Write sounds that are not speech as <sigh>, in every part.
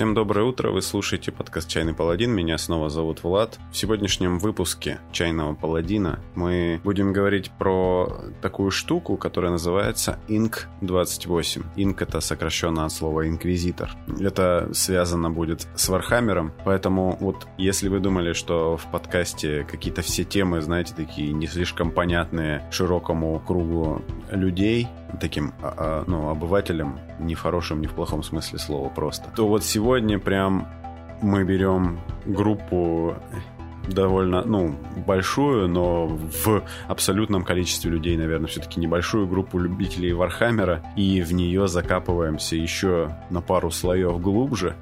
Всем доброе утро, вы слушаете подкаст «Чайный паладин», меня снова зовут Влад. В сегодняшнем выпуске «Чайного паладина» мы будем говорить про такую штуку, которая называется Инк-28. Инк — это сокращенно от слова «инквизитор». Это связано будет с Вархаммером, поэтому вот если вы думали, что в подкасте какие-то все темы, знаете, такие не слишком понятные широкому кругу людей, таким а, а, ну, обывателям, не в хорошем, не в плохом смысле слова просто, то вот сегодня прям мы берем группу довольно, ну, большую, но в абсолютном количестве людей, наверное, все-таки небольшую группу любителей Вархаммера, и в нее закапываемся еще на пару слоев глубже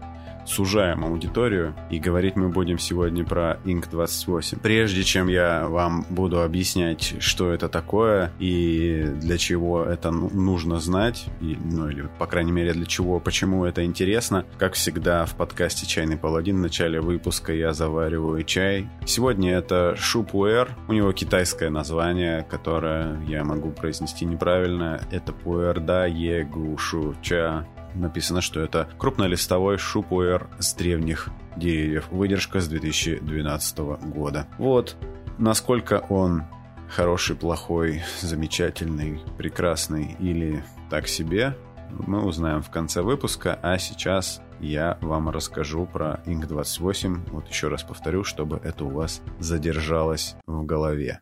сужаем аудиторию, и говорить мы будем сегодня про Inq28. Прежде чем я вам буду объяснять, что это такое и для чего это ну, нужно знать, и, ну или, по крайней мере, для чего, почему это интересно, как всегда в подкасте «Чайный паладин» в начале выпуска я завариваю чай. Сегодня это шу пуэр, у него китайское название, которое я могу произнести неправильно. Это пуэрда егушу ча написано, что это крупнолистовой шупуэр с древних деревьев. Выдержка с 2012 года. Вот насколько он хороший, плохой, замечательный, прекрасный или так себе, мы узнаем в конце выпуска, а сейчас я вам расскажу про Inc. 28. Вот еще раз повторю, чтобы это у вас задержалось в голове.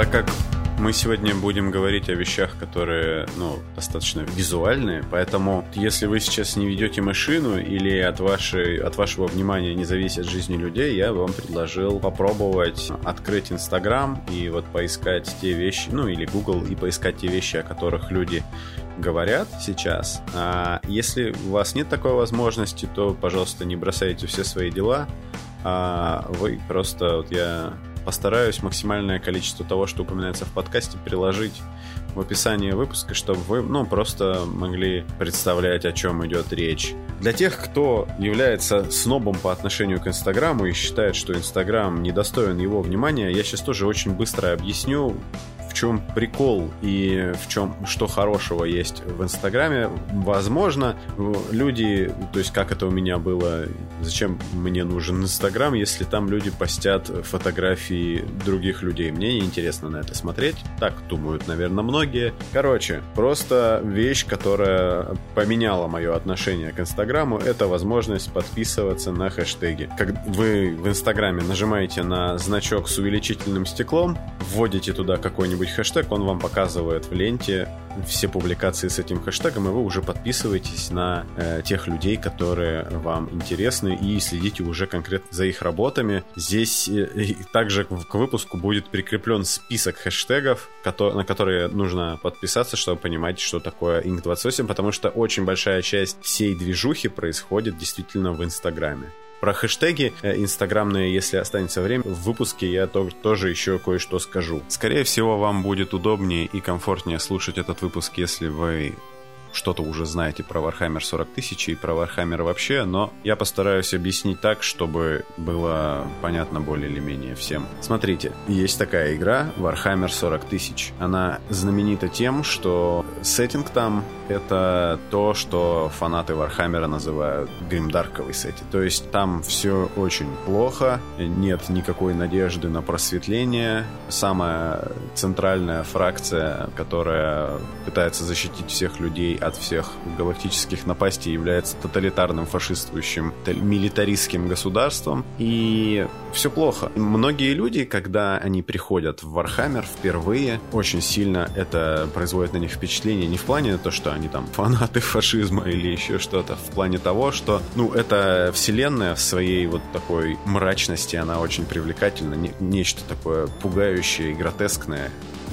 Так как мы сегодня будем говорить о вещах, которые, ну, достаточно визуальные, поэтому если вы сейчас не ведете машину или от, вашей, от вашего внимания не зависит жизни людей, я вам предложил попробовать открыть Инстаграм и вот поискать те вещи, ну, или Google, и поискать те вещи, о которых люди говорят сейчас. А если у вас нет такой возможности, то, пожалуйста, не бросайте все свои дела, а вы просто, вот я постараюсь максимальное количество того, что упоминается в подкасте, приложить в описании выпуска, чтобы вы ну, просто могли представлять, о чем идет речь. Для тех, кто является снобом по отношению к Инстаграму и считает, что Инстаграм недостоин его внимания, я сейчас тоже очень быстро объясню, чем прикол и в чем что хорошего есть в Инстаграме. Возможно, люди, то есть как это у меня было, зачем мне нужен Инстаграм, если там люди постят фотографии других людей. Мне неинтересно на это смотреть. Так думают, наверное, многие. Короче, просто вещь, которая поменяла мое отношение к Инстаграму, это возможность подписываться на хэштеги. Как вы в Инстаграме нажимаете на значок с увеличительным стеклом, вводите туда какой-нибудь хэштег, он вам показывает в ленте все публикации с этим хэштегом, и вы уже подписываетесь на э, тех людей, которые вам интересны, и следите уже конкретно за их работами. Здесь э, также к выпуску будет прикреплен список хэштегов, который, на которые нужно подписаться, чтобы понимать, что такое Inc28, потому что очень большая часть всей движухи происходит действительно в Инстаграме. Про хэштеги э, инстаграмные, если останется время, в выпуске я тоже еще кое-что скажу. Скорее всего, вам будет удобнее и комфортнее слушать этот выпуск, если вы что-то уже знаете про Warhammer 40 тысяч и про Warhammer вообще, но я постараюсь объяснить так, чтобы было понятно более или менее всем. Смотрите, есть такая игра Warhammer 40 тысяч. Она знаменита тем, что сеттинг там это то, что фанаты Вархаммера называют гримдарковый сеттинг. То есть там все очень плохо, нет никакой надежды на просветление. Самая центральная фракция, которая пытается защитить всех людей от всех галактических напастей, является тоталитарным фашистующим милитаристским государством. И все плохо. Многие люди, когда они приходят в Вархаммер впервые, очень сильно это производит на них впечатление не в плане то, что они там фанаты фашизма или еще что-то, в плане того, что, ну, эта вселенная в своей вот такой мрачности, она очень привлекательна, не, нечто такое пугающее и гротескное,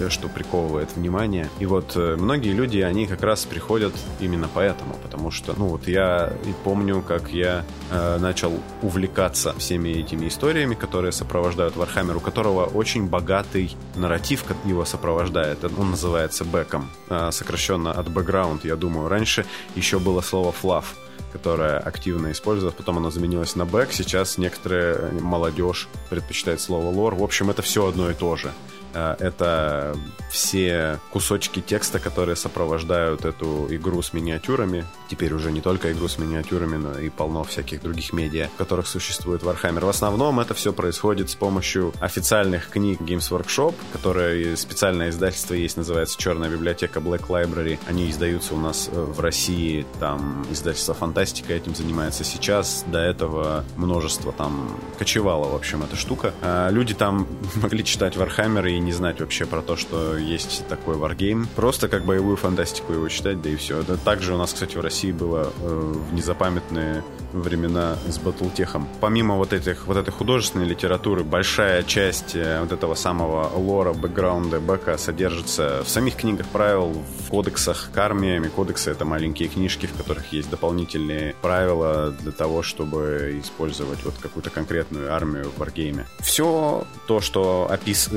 что приковывает внимание. И вот э, многие люди, они как раз приходят именно поэтому, потому что, ну вот я и помню, как я э, начал увлекаться всеми этими историями, которые сопровождают Вархаммер, у которого очень богатый нарратив его сопровождает. Он называется бэком, э, сокращенно от бэкграунд, я думаю. Раньше еще было слово fluff, которое активно использовалось, потом оно заменилось на бэк, сейчас некоторые молодежь предпочитает слово lore. В общем, это все одно и то же. Э, это все кусочки текста, которые сопровождают эту игру с миниатюрами. Теперь уже не только игру с миниатюрами, но и полно всяких других медиа, в которых существует Warhammer. В основном это все происходит с помощью официальных книг Games Workshop, которые специальное издательство есть, называется Черная библиотека Black Library. Они издаются у нас э, в России, там издательство Фантастика этим занимается сейчас. До этого множество там кочевало, в общем, эта штука. А люди там <laughs> могли читать Warhammer и не знать вообще про то, что есть такой Wargame. Просто как боевую фантастику его читать, да и все. Это также у нас, кстати, в России было э, в незапамятные времена с Батлтехом. Помимо вот этих вот этой художественной литературы, большая часть э, вот этого самого лора, бэкграунда, бэка содержится в самих книгах правил, в кодексах к армиями. Кодексы — это маленькие книжки, в которых есть дополнительные правила для того, чтобы использовать вот какую-то конкретную армию в Wargame. Все то, что опис...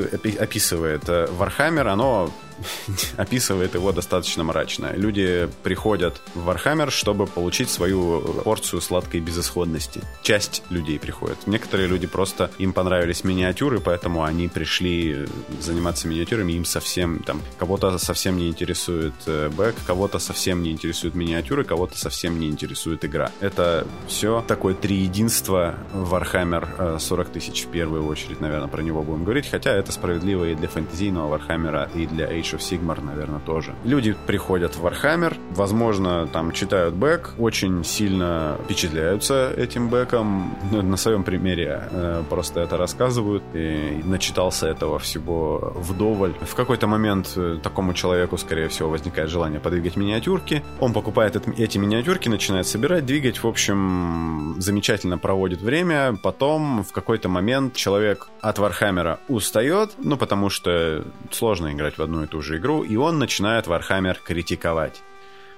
описывает э, Warhammer, оно <laughs> описывает его достаточно мрачно. Люди приходят в Warhammer, чтобы получить свою порцию сладкой безысходности. Часть людей приходит. Некоторые люди просто, им понравились миниатюры, поэтому они пришли заниматься миниатюрами, им совсем, там, кого-то совсем не интересует э, бэк, кого-то совсем не интересует миниатюры, кого-то совсем не интересует игра. Это все такое три единства Warhammer 40 э, тысяч в первую очередь, наверное, про него будем говорить, хотя это справедливо и для фэнтезийного Warhammer, и для Age Age of Sigmar, наверное, тоже. Люди приходят в Warhammer, возможно, там читают бэк, очень сильно впечатляются этим бэком. <laughs> На своем примере э, просто это рассказывают. И начитался этого всего вдоволь. В какой-то момент э, такому человеку, скорее всего, возникает желание подвигать миниатюрки. Он покупает эти миниатюрки, начинает собирать, двигать. В общем, замечательно проводит время. Потом в какой-то момент человек от Вархаммера устает, ну, потому что сложно играть в одну и ту же игру, и он начинает Warhammer критиковать.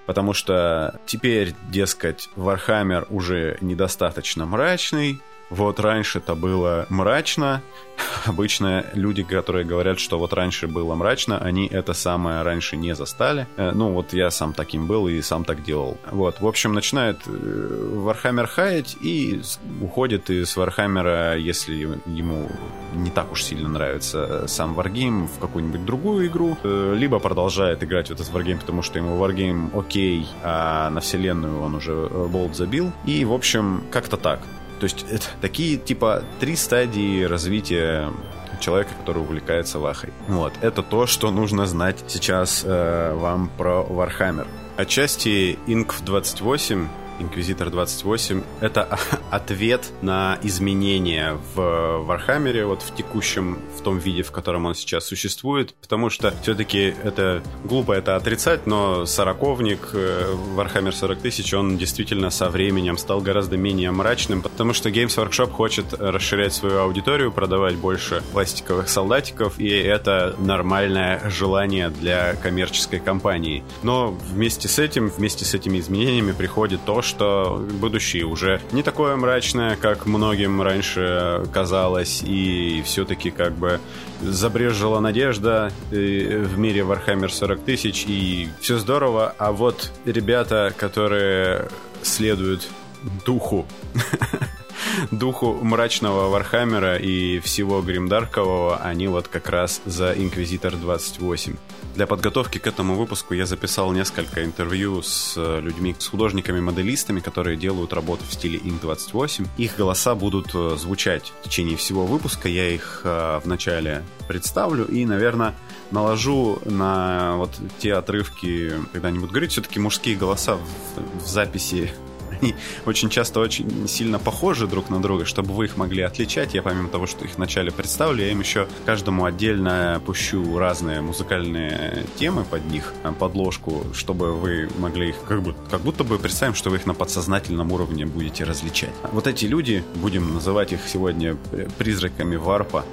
Потому что теперь, дескать, Warhammer уже недостаточно мрачный, вот раньше это было мрачно. Обычно люди, которые говорят, что вот раньше было мрачно, они это самое раньше не застали. Э, ну, вот я сам таким был и сам так делал. Вот, в общем, начинает э, хаять и уходит из Warhammer, если ему не так уж сильно нравится сам Wargame, в какую-нибудь другую игру. Э, либо продолжает играть в этот Wargame, потому что ему Wargame окей, а на вселенную он уже болт забил. И, в общем, как-то так. То есть это такие типа три стадии развития человека, который увлекается вахой. Вот, это то, что нужно знать сейчас э, вам про Warhammer. Отчасти Inc 28 Инквизитор 28 — это <laughs> ответ на изменения в Вархаммере, вот в текущем, в том виде, в котором он сейчас существует, потому что все-таки это глупо это отрицать, но сороковник, э, Warhammer 40 тысяч, он действительно со временем стал гораздо менее мрачным, потому что Games Workshop хочет расширять свою аудиторию, продавать больше пластиковых солдатиков, и это нормальное желание для коммерческой компании. Но вместе с этим, вместе с этими изменениями приходит то, что будущее уже не такое мрачное, как многим раньше казалось, и все-таки как бы забрезжила надежда э, в мире Warhammer 40 тысяч, и все здорово, а вот ребята, которые следуют духу <laughs> духу мрачного Вархаммера и всего Гримдаркового, они вот как раз за Инквизитор 28. Для подготовки к этому выпуску я записал несколько интервью с э, людьми, с художниками-моделистами, которые делают работу в стиле Inq 28. Их голоса будут э, звучать в течение всего выпуска. Я их э, вначале представлю и, наверное, наложу на вот те отрывки, когда они будут говорить, все-таки мужские голоса в, в записи они очень часто очень сильно похожи друг на друга, чтобы вы их могли отличать. Я помимо того, что их вначале представлю, я им еще каждому отдельно пущу разные музыкальные темы под них, э, подложку, чтобы вы могли их как, бы, как будто бы представим, что вы их на подсознательном уровне будете различать. Вот эти люди, будем называть их сегодня призраками варпа,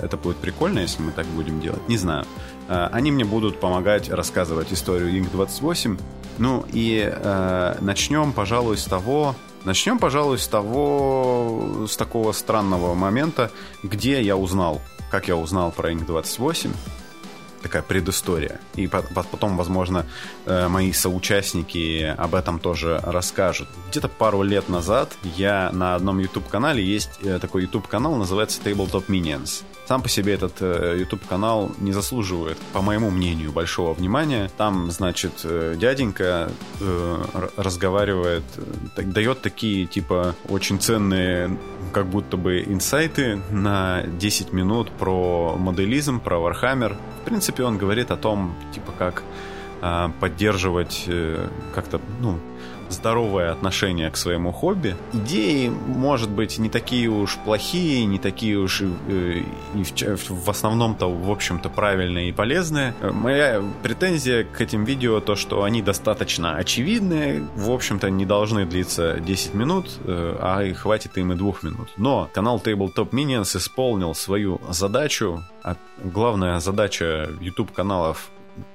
это будет прикольно, если мы так будем делать. Не знаю. Э, они мне будут помогать рассказывать историю Ink 28 ну и э, начнем, пожалуй, с того, начнем, пожалуй, с того, с такого странного момента, где я узнал, как я узнал про Inc 28. Такая предыстория. И потом, возможно, э, мои соучастники об этом тоже расскажут. Где-то пару лет назад я на одном YouTube-канале, есть э, такой YouTube-канал, называется Tabletop Minions. Сам по себе этот э, YouTube-канал не заслуживает, по моему мнению, большого внимания. Там, значит, дяденька разговаривает, дает такие, типа, очень ценные, как будто бы, инсайты на 10 минут про моделизм, про Warhammer. Принципе, он говорит о том, типа, как э, поддерживать э, как-то, ну, здоровое отношение к своему хобби. Идеи, может быть, не такие уж плохие, не такие уж э, и в, в основном-то, в общем-то, правильные и полезные. Моя претензия к этим видео то, что они достаточно очевидные, в общем-то, не должны длиться 10 минут, э, а и хватит им и двух минут. Но канал Tabletop Minions исполнил свою задачу, а главная задача YouTube каналов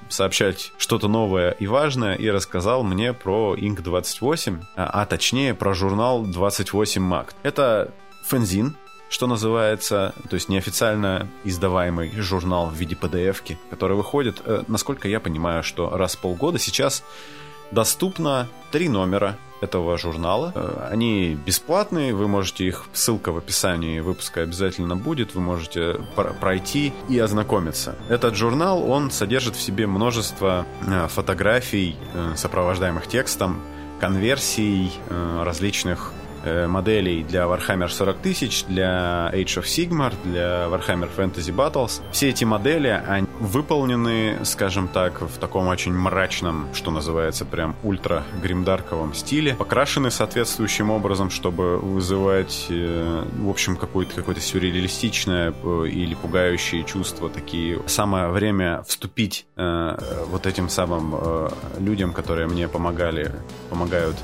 сообщать что-то новое и важное, и рассказал мне про Inc. 28, а, а точнее про журнал 28 Mag. Это фензин, что называется, то есть неофициально издаваемый журнал в виде PDF-ки, который выходит, э, насколько я понимаю, что раз в полгода сейчас доступно три номера этого журнала. Э, они бесплатные, вы можете их, ссылка в описании выпуска обязательно будет, вы можете пройти и ознакомиться. Этот журнал, он содержит в себе множество э, фотографий, э, сопровождаемых текстом, конверсий различных моделей для Warhammer 40 тысяч, для Age of Sigmar, для Warhammer Fantasy Battles. Все эти модели, они выполнены, скажем так, в таком очень мрачном, что называется, прям ультра гримдарковом стиле, покрашены соответствующим образом, чтобы вызывать, э, в общем, какое-то какое сюрреалистичное э, или пугающее чувство такие. Самое время вступить вот этим самым людям, которые мне помогали, помогают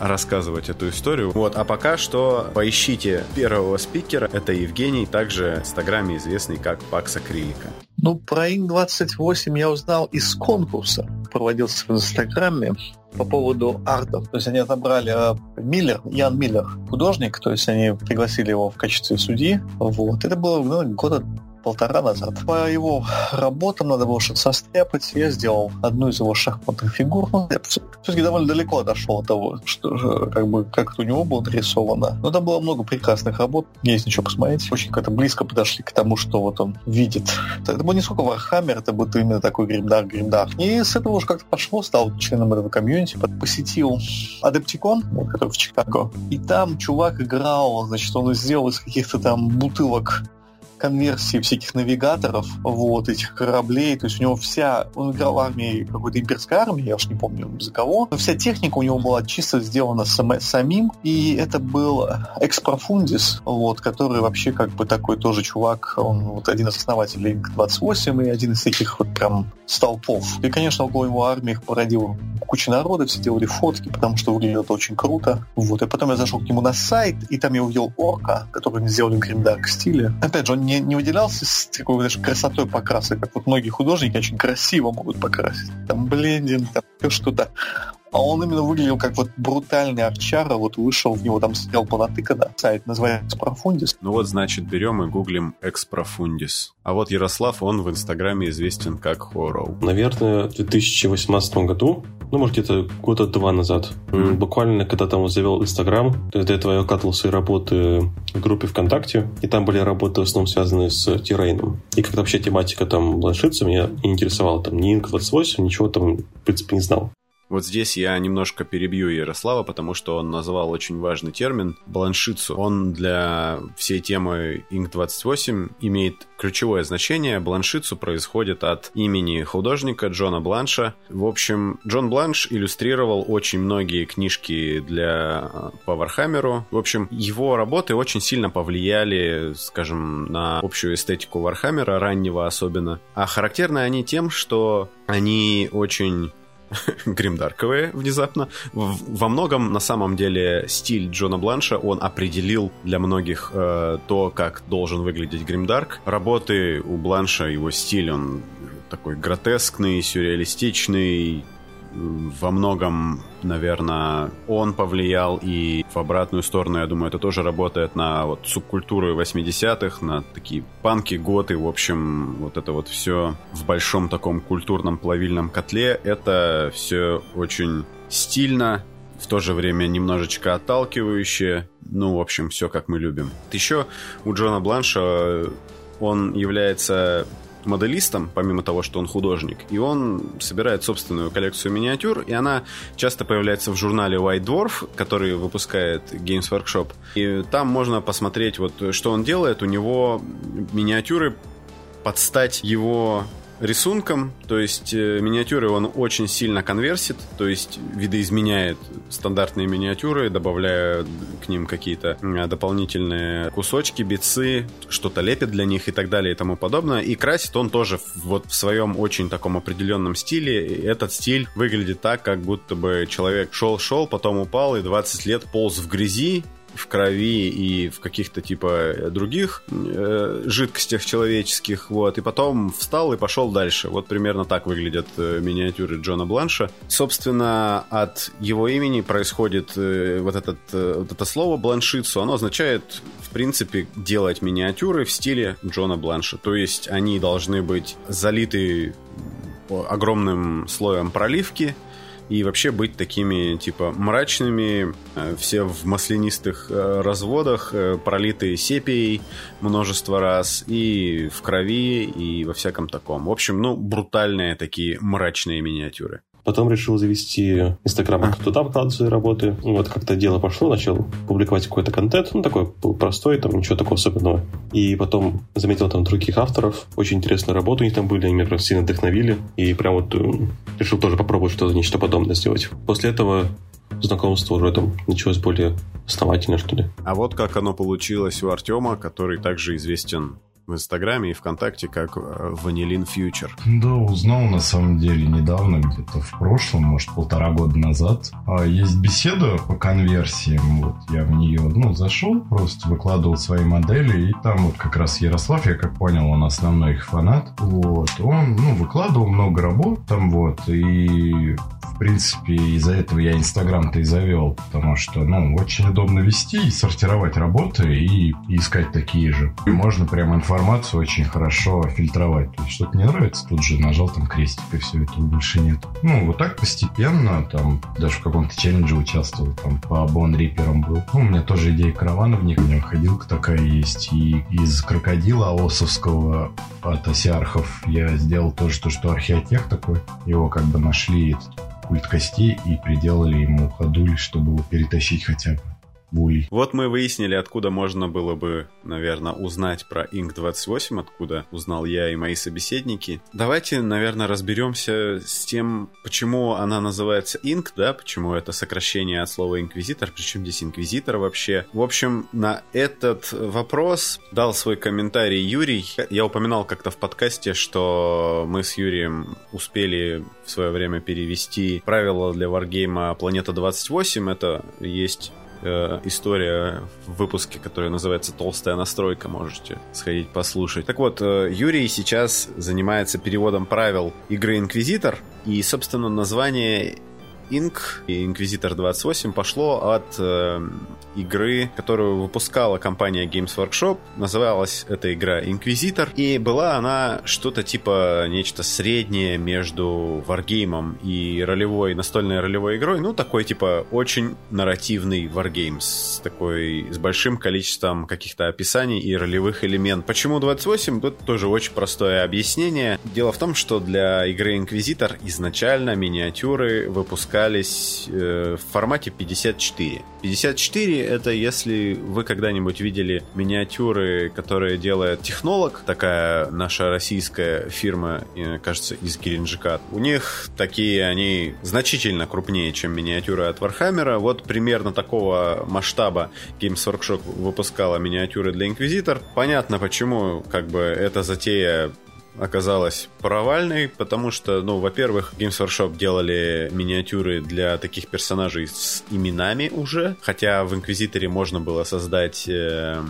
рассказывать эту историю. Вот, а пока что поищите первого спикера. Это Евгений, также в Инстаграме известный как Пакс Акрилика. Ну, про Ин-28 я узнал из конкурса. Проводился в Инстаграме по поводу артов. То есть они отобрали э, Миллер, Ян Миллер, художник, то есть они пригласили его в качестве судьи. Вот. Это было ну, года полтора назад. По его работам надо было что-то состряпать. Я сделал одну из его шахматных фигур. Ну, я все-таки довольно далеко дошел от того, что как бы, как это у него было нарисовано. Но там было много прекрасных работ. Есть ничего посмотреть. Очень как-то близко подошли к тому, что вот он видит. Это был не сколько Warhammer, это был именно такой гримдар, гримдар. И с этого уже как-то пошло, стал членом этого комьюнити, посетил Адептикон, который в Чикаго. И там чувак играл, значит, он сделал из каких-то там бутылок конверсии всяких навигаторов, вот, этих кораблей, то есть у него вся, он играл в армии какой-то имперской армии, я уж не помню за кого, но вся техника у него была чисто сделана сам, самим, и это был Экспрофундис, вот, который вообще как бы такой тоже чувак, он вот один из основателей Link-28 и один из таких вот прям столпов. И, конечно, около его армии их породил куча народа, все делали фотки, потому что выглядело очень круто. Вот. И потом я зашел к нему на сайт, и там я увидел орка, который сделали в гримдарк стиле. Опять же, он не, не выделялся с такой даже красотой покраса, как вот многие художники очень красиво могут покрасить. Там блендинг, там что-то а он именно выглядел как вот брутальный арчара, вот вышел в него, там сидел понатыкано, сайт называется Профундис. Ну вот, значит, берем и гуглим Экспрофундис. А вот Ярослав, он в Инстаграме известен как Хорроу. Наверное, в 2018 году, ну, может, где-то года два назад. Mm. Буквально, когда там завел Инстаграм, до этого я катал свои работы в группе ВКонтакте, и там были работы в основном связанные с Тирейном. И как-то вообще тематика там бланшица меня интересовала. Там ни Инк-28, ничего там, в принципе, не знал. Вот здесь я немножко перебью Ярослава, потому что он назвал очень важный термин – Blanchitsu. Он для всей темы Inq 28 имеет ключевое значение. Blanchitsu происходит от имени художника Джона Бланша. В общем, Джон Бланш иллюстрировал очень многие книжки для по Вархаммеру. В общем, его работы очень сильно повлияли, скажем, на общую эстетику Вархаммера, раннего особенно. А характерны они тем, что они очень <laughs> гримдарковые внезапно. Во многом, на самом деле, стиль Джона Бланша, он определил для многих э, то, как должен выглядеть гримдарк. Работы у Бланша, его стиль, он такой гротескный, сюрреалистичный, во многом, наверное, он повлиял и в обратную сторону, я думаю, это тоже работает на вот субкультуру 80-х, на такие панки, готы, в общем, вот это вот все в большом таком культурном плавильном котле, это все очень стильно, в то же время немножечко отталкивающее. Ну, в общем, все как мы любим. Еще у Джона Бланша он является моделистом, помимо того, что он художник, и он собирает собственную коллекцию миниатюр, и она часто появляется в журнале White Dwarf, который выпускает Games Workshop. И там можно посмотреть, вот что он делает. У него миниатюры под стать его рисунком, то есть э, миниатюры он очень сильно конверсит, то есть видоизменяет стандартные миниатюры, добавляя к ним какие-то дополнительные кусочки, бицы, что-то лепит для них и так далее и тому подобное. И красит он тоже вот в своем очень таком определенном стиле. И этот стиль выглядит так, как будто бы человек шел-шел, потом упал и 20 лет полз в грязи, в крови и в каких-то типа других э, жидкостях человеческих, вот, и потом встал и пошел дальше. Вот примерно так выглядят э, миниатюры Джона Бланша. Собственно, от его имени происходит э, вот, этот, э, вот это слово бланшицу, оно означает, в принципе, делать миниатюры в стиле Джона Бланша. То есть они должны быть залиты огромным слоем проливки, и вообще быть такими, типа, мрачными, э, все в маслянистых э, разводах, э, пролитые сепией множество раз, и в крови, и во всяком таком. В общем, ну, брутальные такие мрачные миниатюры. Потом решил завести Инстаграм, а. туда выкладывать свои работы. Вот как-то дело пошло, начал публиковать какой-то контент. Ну, такой был простой, там ничего такого особенного. И потом заметил там других авторов. Очень интересные работы у них там были, они меня прям сильно вдохновили. И прям вот э, решил тоже попробовать что-то, нечто подобное сделать. После этого знакомство уже там началось более основательно, что ли. А вот как оно получилось у Артема, который также известен в Инстаграме и ВКонтакте как Vanillin Future. Да, узнал на самом деле недавно, где-то в прошлом, может, полтора года назад. А есть беседа по конверсиям, вот я в нее, ну, зашел, просто выкладывал свои модели, и там вот как раз Ярослав, я как понял, он основной их фанат, вот, он, ну, выкладывал много работ там, вот, и в принципе, из-за этого я Инстаграм-то и завел, потому что, ну, очень удобно вести и сортировать работы и искать такие же. И можно прям информацию очень хорошо фильтровать. То есть что-то не нравится, тут же нажал там крестик, и все, этого больше нет. Ну, вот так постепенно, там, даже в каком-то челлендже участвовал, там, по Бон Риперам был. Ну, у меня тоже идея них, у меня ходилка такая есть, и из крокодила осовского от осиархов я сделал тоже то, что археотех такой. Его как бы нашли культ костей и приделали ему ходуль, чтобы его перетащить хотя бы булей. Вот мы выяснили, откуда можно было бы, наверное, узнать про Inc. 28, откуда узнал я и мои собеседники. Давайте, наверное, разберемся с тем, почему она называется Inc., да, почему это сокращение от слова инквизитор, причем здесь инквизитор вообще. В общем, на этот вопрос дал свой комментарий Юрий. Я упоминал как-то в подкасте, что мы с Юрием успели в свое время перевести правила для варгейма Планета 28. Это есть э, история в выпуске, которая называется «Толстая настройка», можете сходить послушать. Так вот, э, Юрий сейчас занимается переводом правил игры «Инквизитор», и, собственно, название Inc. и Inquisitor 28 пошло от э, игры, которую выпускала компания Games Workshop. Называлась эта игра Inquisitor. И была она что-то типа нечто среднее между варгеймом и ролевой, настольной ролевой игрой. Ну, такой типа очень нарративный варгейм с такой, с большим количеством каких-то описаний и ролевых элементов. Почему 28? Тут тоже очень простое объяснение. Дело в том, что для игры Inquisitor изначально миниатюры выпускались э, в формате 54. 54 это если вы когда-нибудь видели миниатюры, которые делает Технолог, такая наша российская фирма, кажется, из Геленджика. У них такие, они значительно крупнее, чем миниатюры от Вархаммера. Вот примерно такого масштаба Games Workshop выпускала миниатюры для Инквизитор. Понятно, почему как бы эта затея оказалась провальной, потому что, ну, во-первых, Games Workshop делали миниатюры для таких персонажей с именами уже, хотя в Инквизиторе можно было создать э,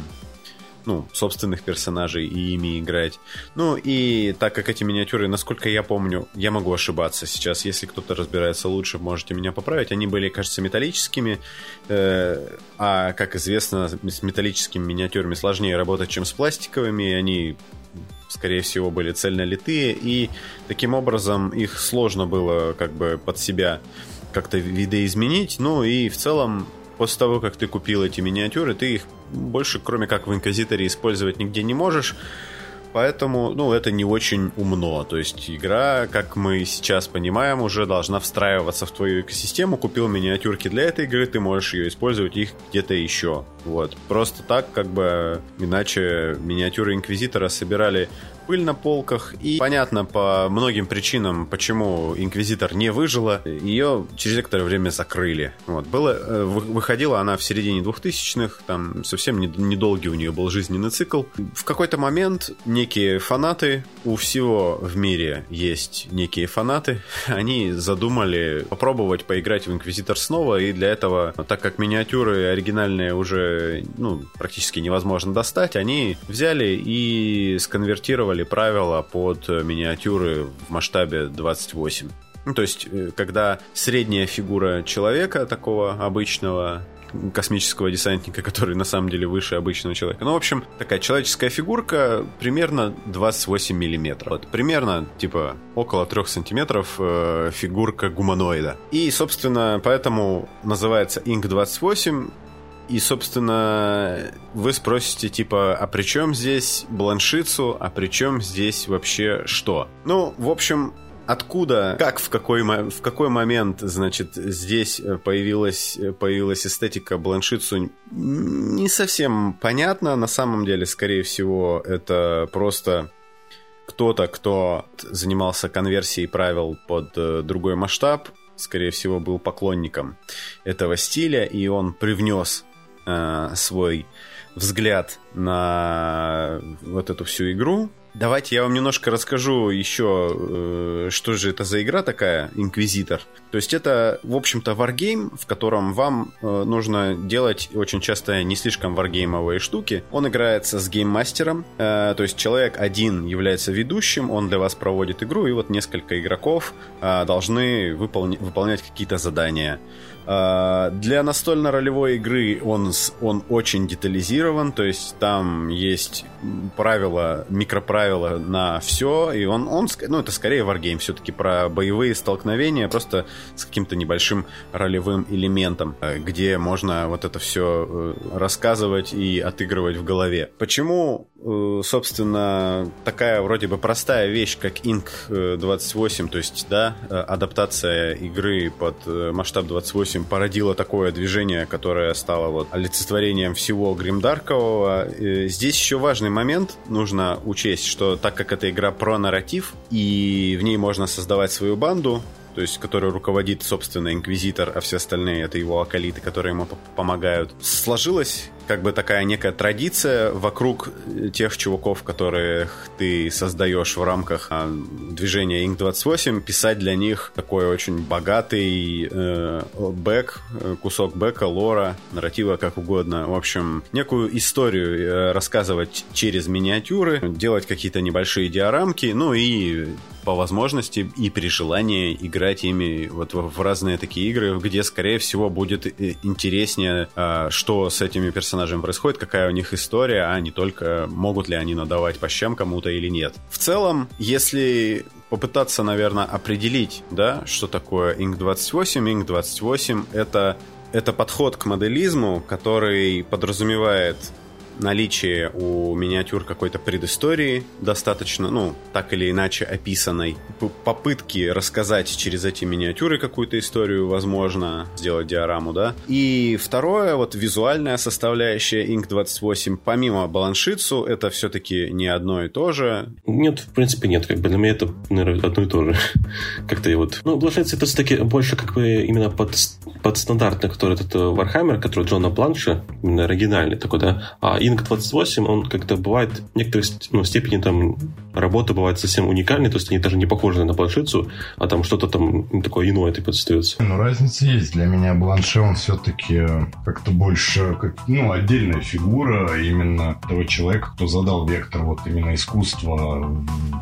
ну, собственных персонажей и ими играть. Ну, и так как эти миниатюры, насколько я помню, я могу ошибаться сейчас, если кто-то разбирается лучше, можете меня поправить, они были, кажется, металлическими, э, а, как известно, с металлическими миниатюрами сложнее работать, чем с пластиковыми, они скорее всего, были цельнолитые, и таким образом их сложно было как бы под себя как-то видоизменить. Ну и в целом, после того, как ты купил эти миниатюры, ты их больше, кроме как в Инквизиторе, использовать нигде не можешь. Поэтому, ну, это не очень умно. То есть игра, как мы сейчас понимаем, уже должна встраиваться в твою экосистему. Купил миниатюрки для этой игры, ты можешь ее использовать их где-то еще. Вот. Просто так, как бы, иначе миниатюры Инквизитора собирали пыль на полках. И понятно по многим причинам, почему Инквизитор не выжила. Ее через некоторое время закрыли. Вот. Было, э, выходила она в середине 2000-х, там совсем недолгий у нее был жизненный цикл. В какой-то момент некие фанаты, у всего в мире есть некие фанаты, <laughs> они задумали попробовать поиграть в Инквизитор снова, и для этого, так как миниатюры оригинальные уже ну, практически невозможно достать, они взяли и сконвертировали адаптировали правила под э, миниатюры в масштабе 28. Ну, то есть, э, когда средняя фигура человека, такого обычного, космического десантника, который на самом деле выше обычного человека. Ну, в общем, такая человеческая фигурка примерно 28 миллиметров. Вот, примерно, типа, около 3 сантиметров э, фигурка гуманоида. И, собственно, поэтому называется Ink 28 и, собственно, вы спросите, типа, а при чем здесь Бланшицу, а при чем здесь вообще что? Ну, в общем, откуда, как, в какой, в какой момент, значит, здесь появилась, появилась эстетика Бланшицу, не совсем понятно. На самом деле, скорее всего, это просто кто-то, кто занимался конверсией правил под э, другой масштаб, скорее всего, был поклонником этого стиля, и он привнес э, свой взгляд на вот эту всю игру. Давайте я вам немножко расскажу еще, э, что же это за игра такая, Инквизитор. То есть это, в общем-то, варгейм, в котором вам э, нужно делать очень часто не слишком варгеймовые штуки. Он играется с гейммастером, э, то есть человек один является ведущим, он для вас проводит игру, и вот несколько игроков должны выполнять, выполнять какие-то задания. А, для настольно-ролевой игры он, он очень детализирован, то есть там есть правила, микроправила на все, и он, он ну, это скорее варгейм, все-таки про боевые столкновения, просто с каким-то небольшим ролевым элементом, э, где можно вот это все э, рассказывать и отыгрывать в голове. Почему Э, собственно, такая вроде бы простая вещь, как Inc. 28, то есть, да, адаптация игры под масштаб 28 породила такое движение, которое стало вот олицетворением всего гримдаркового. Здесь еще важный момент нужно учесть, что так как эта игра про нарратив, и в ней можно создавать свою банду, то есть который руководит, собственно, инквизитор, а все остальные это его акалиты, которые ему помогают. Сложилась как бы такая некая традиция вокруг тех чуваков, которых ты создаешь в рамках а, движения Inc.28, писать для них такой очень богатый э, бэк, кусок бэка, лора, нарратива, как угодно. В общем, некую историю э, рассказывать через миниатюры, делать какие-то небольшие диорамки, ну и по возможности и при желании играть ими вот в разные такие игры, где, скорее всего, будет э, интереснее, а, что с этими персонажами происходит, какая у них история, а не только могут ли они надавать по щам кому-то или нет. В целом, если попытаться, наверное, определить, да, что такое Ink 28, Ink 28 это это подход к моделизму, который подразумевает наличие у миниатюр какой-то предыстории достаточно, ну, так или иначе описанной, попытки рассказать через эти миниатюры какую-то историю, возможно, сделать диораму, да. И второе, вот визуальная составляющая Ink 28, помимо баланшицу, это все-таки не одно и то же. Нет, в принципе, нет, как бы для меня это, наверное, одно и то же. <laughs> Как-то я вот... Ну, баланшица это все-таки больше как бы именно под, под стандартный, который этот Warhammer, который Джона Планша, именно оригинальный такой, да, а Inc. 28, он как-то бывает в некоторой ну, степени там работа бывает совсем уникальной, то есть они даже не похожи на планшетцу, а там что-то там такое иное типа остается. Ну, разница есть. Для меня Бланше, он все-таки как-то больше, как, ну, отдельная фигура именно того человека, кто задал вектор вот именно искусства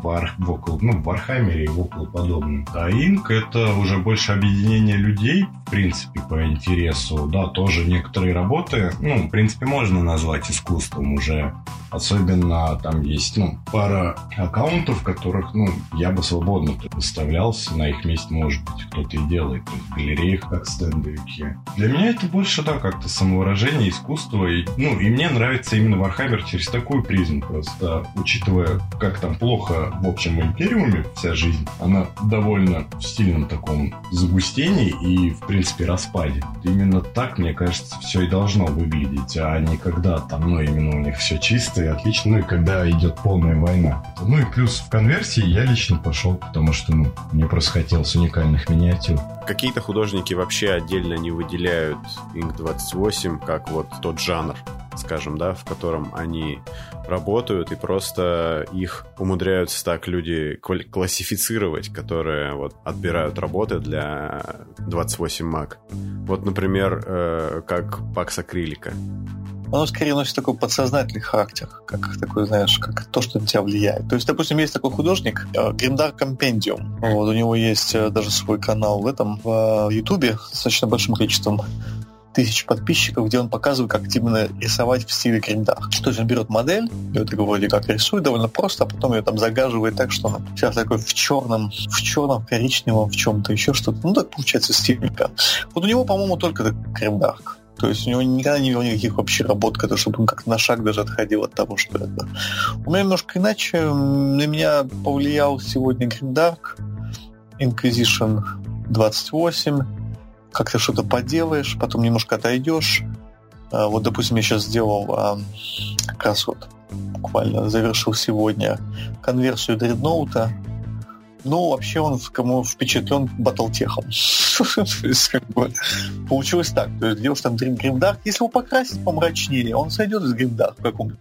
в, Ар... в, около, ну, в Вархаммере и в около подобном. А Инк — это уже больше объединение людей, принципе, по интересу. Да, тоже некоторые работы, ну, в принципе, можно назвать искусством уже. Особенно там есть, ну, пара аккаунтов, которых, ну, я бы свободно выставлялся, на их месте, может быть, кто-то и делает, в галереях, как стендовики. Для меня это больше, да, как-то самовыражение, искусство, и, ну, и мне нравится именно Вархаммер через такую призму, просто учитывая, как там плохо, в общем, в Империуме вся жизнь, она довольно в сильном таком запустении и, в принципе, распаде. Именно так, мне кажется, все и должно выглядеть, а не когда там, ну, именно у них все чисто и отлично, ну, и когда идет полная война. Ну и плюс в конверсии я лично пошел, потому что ну, мне просто хотелось уникальных миниатюр. Какие-то художники вообще отдельно не выделяют Ink 28 как вот тот жанр, скажем, да, в котором они работают, и просто их умудряются так люди классифицировать, которые вот отбирают работы для 28 Mac. Вот, например, э, как пакс акрилика оно скорее носит такой подсознательный характер, как такой, знаешь, как то, что на тебя влияет. То есть, допустим, есть такой художник, Гримдар Компендиум. Вот, у него есть э, даже свой канал в этом, в э, Ютубе с достаточно большим количеством тысяч подписчиков, где он показывает, как именно рисовать в стиле гриндар. То есть он берет модель, ее так вроде как рисует довольно просто, а потом ее там загаживает так, что она вся такой в черном, в черном, коричневом, в чем-то еще что-то. Ну, так получается стильненько. Вот у него, по-моему, только гримдарк. То есть у него никогда не было никаких вообще работ, которые, чтобы он как-то на шаг даже отходил от того, что это. У меня немножко иначе. На меня повлиял сегодня Grim Dark, Inquisition 28. Как то что-то поделаешь, потом немножко отойдешь. А, вот, допустим, я сейчас сделал а, как раз вот буквально завершил сегодня конверсию дредноута ну, вообще он кому впечатлен батлтехом. <laughs> Получилось так. То есть делаешь там Dream Grim Dark. Если его покрасить помрачнее, он сойдет из Grim Dark в каком-то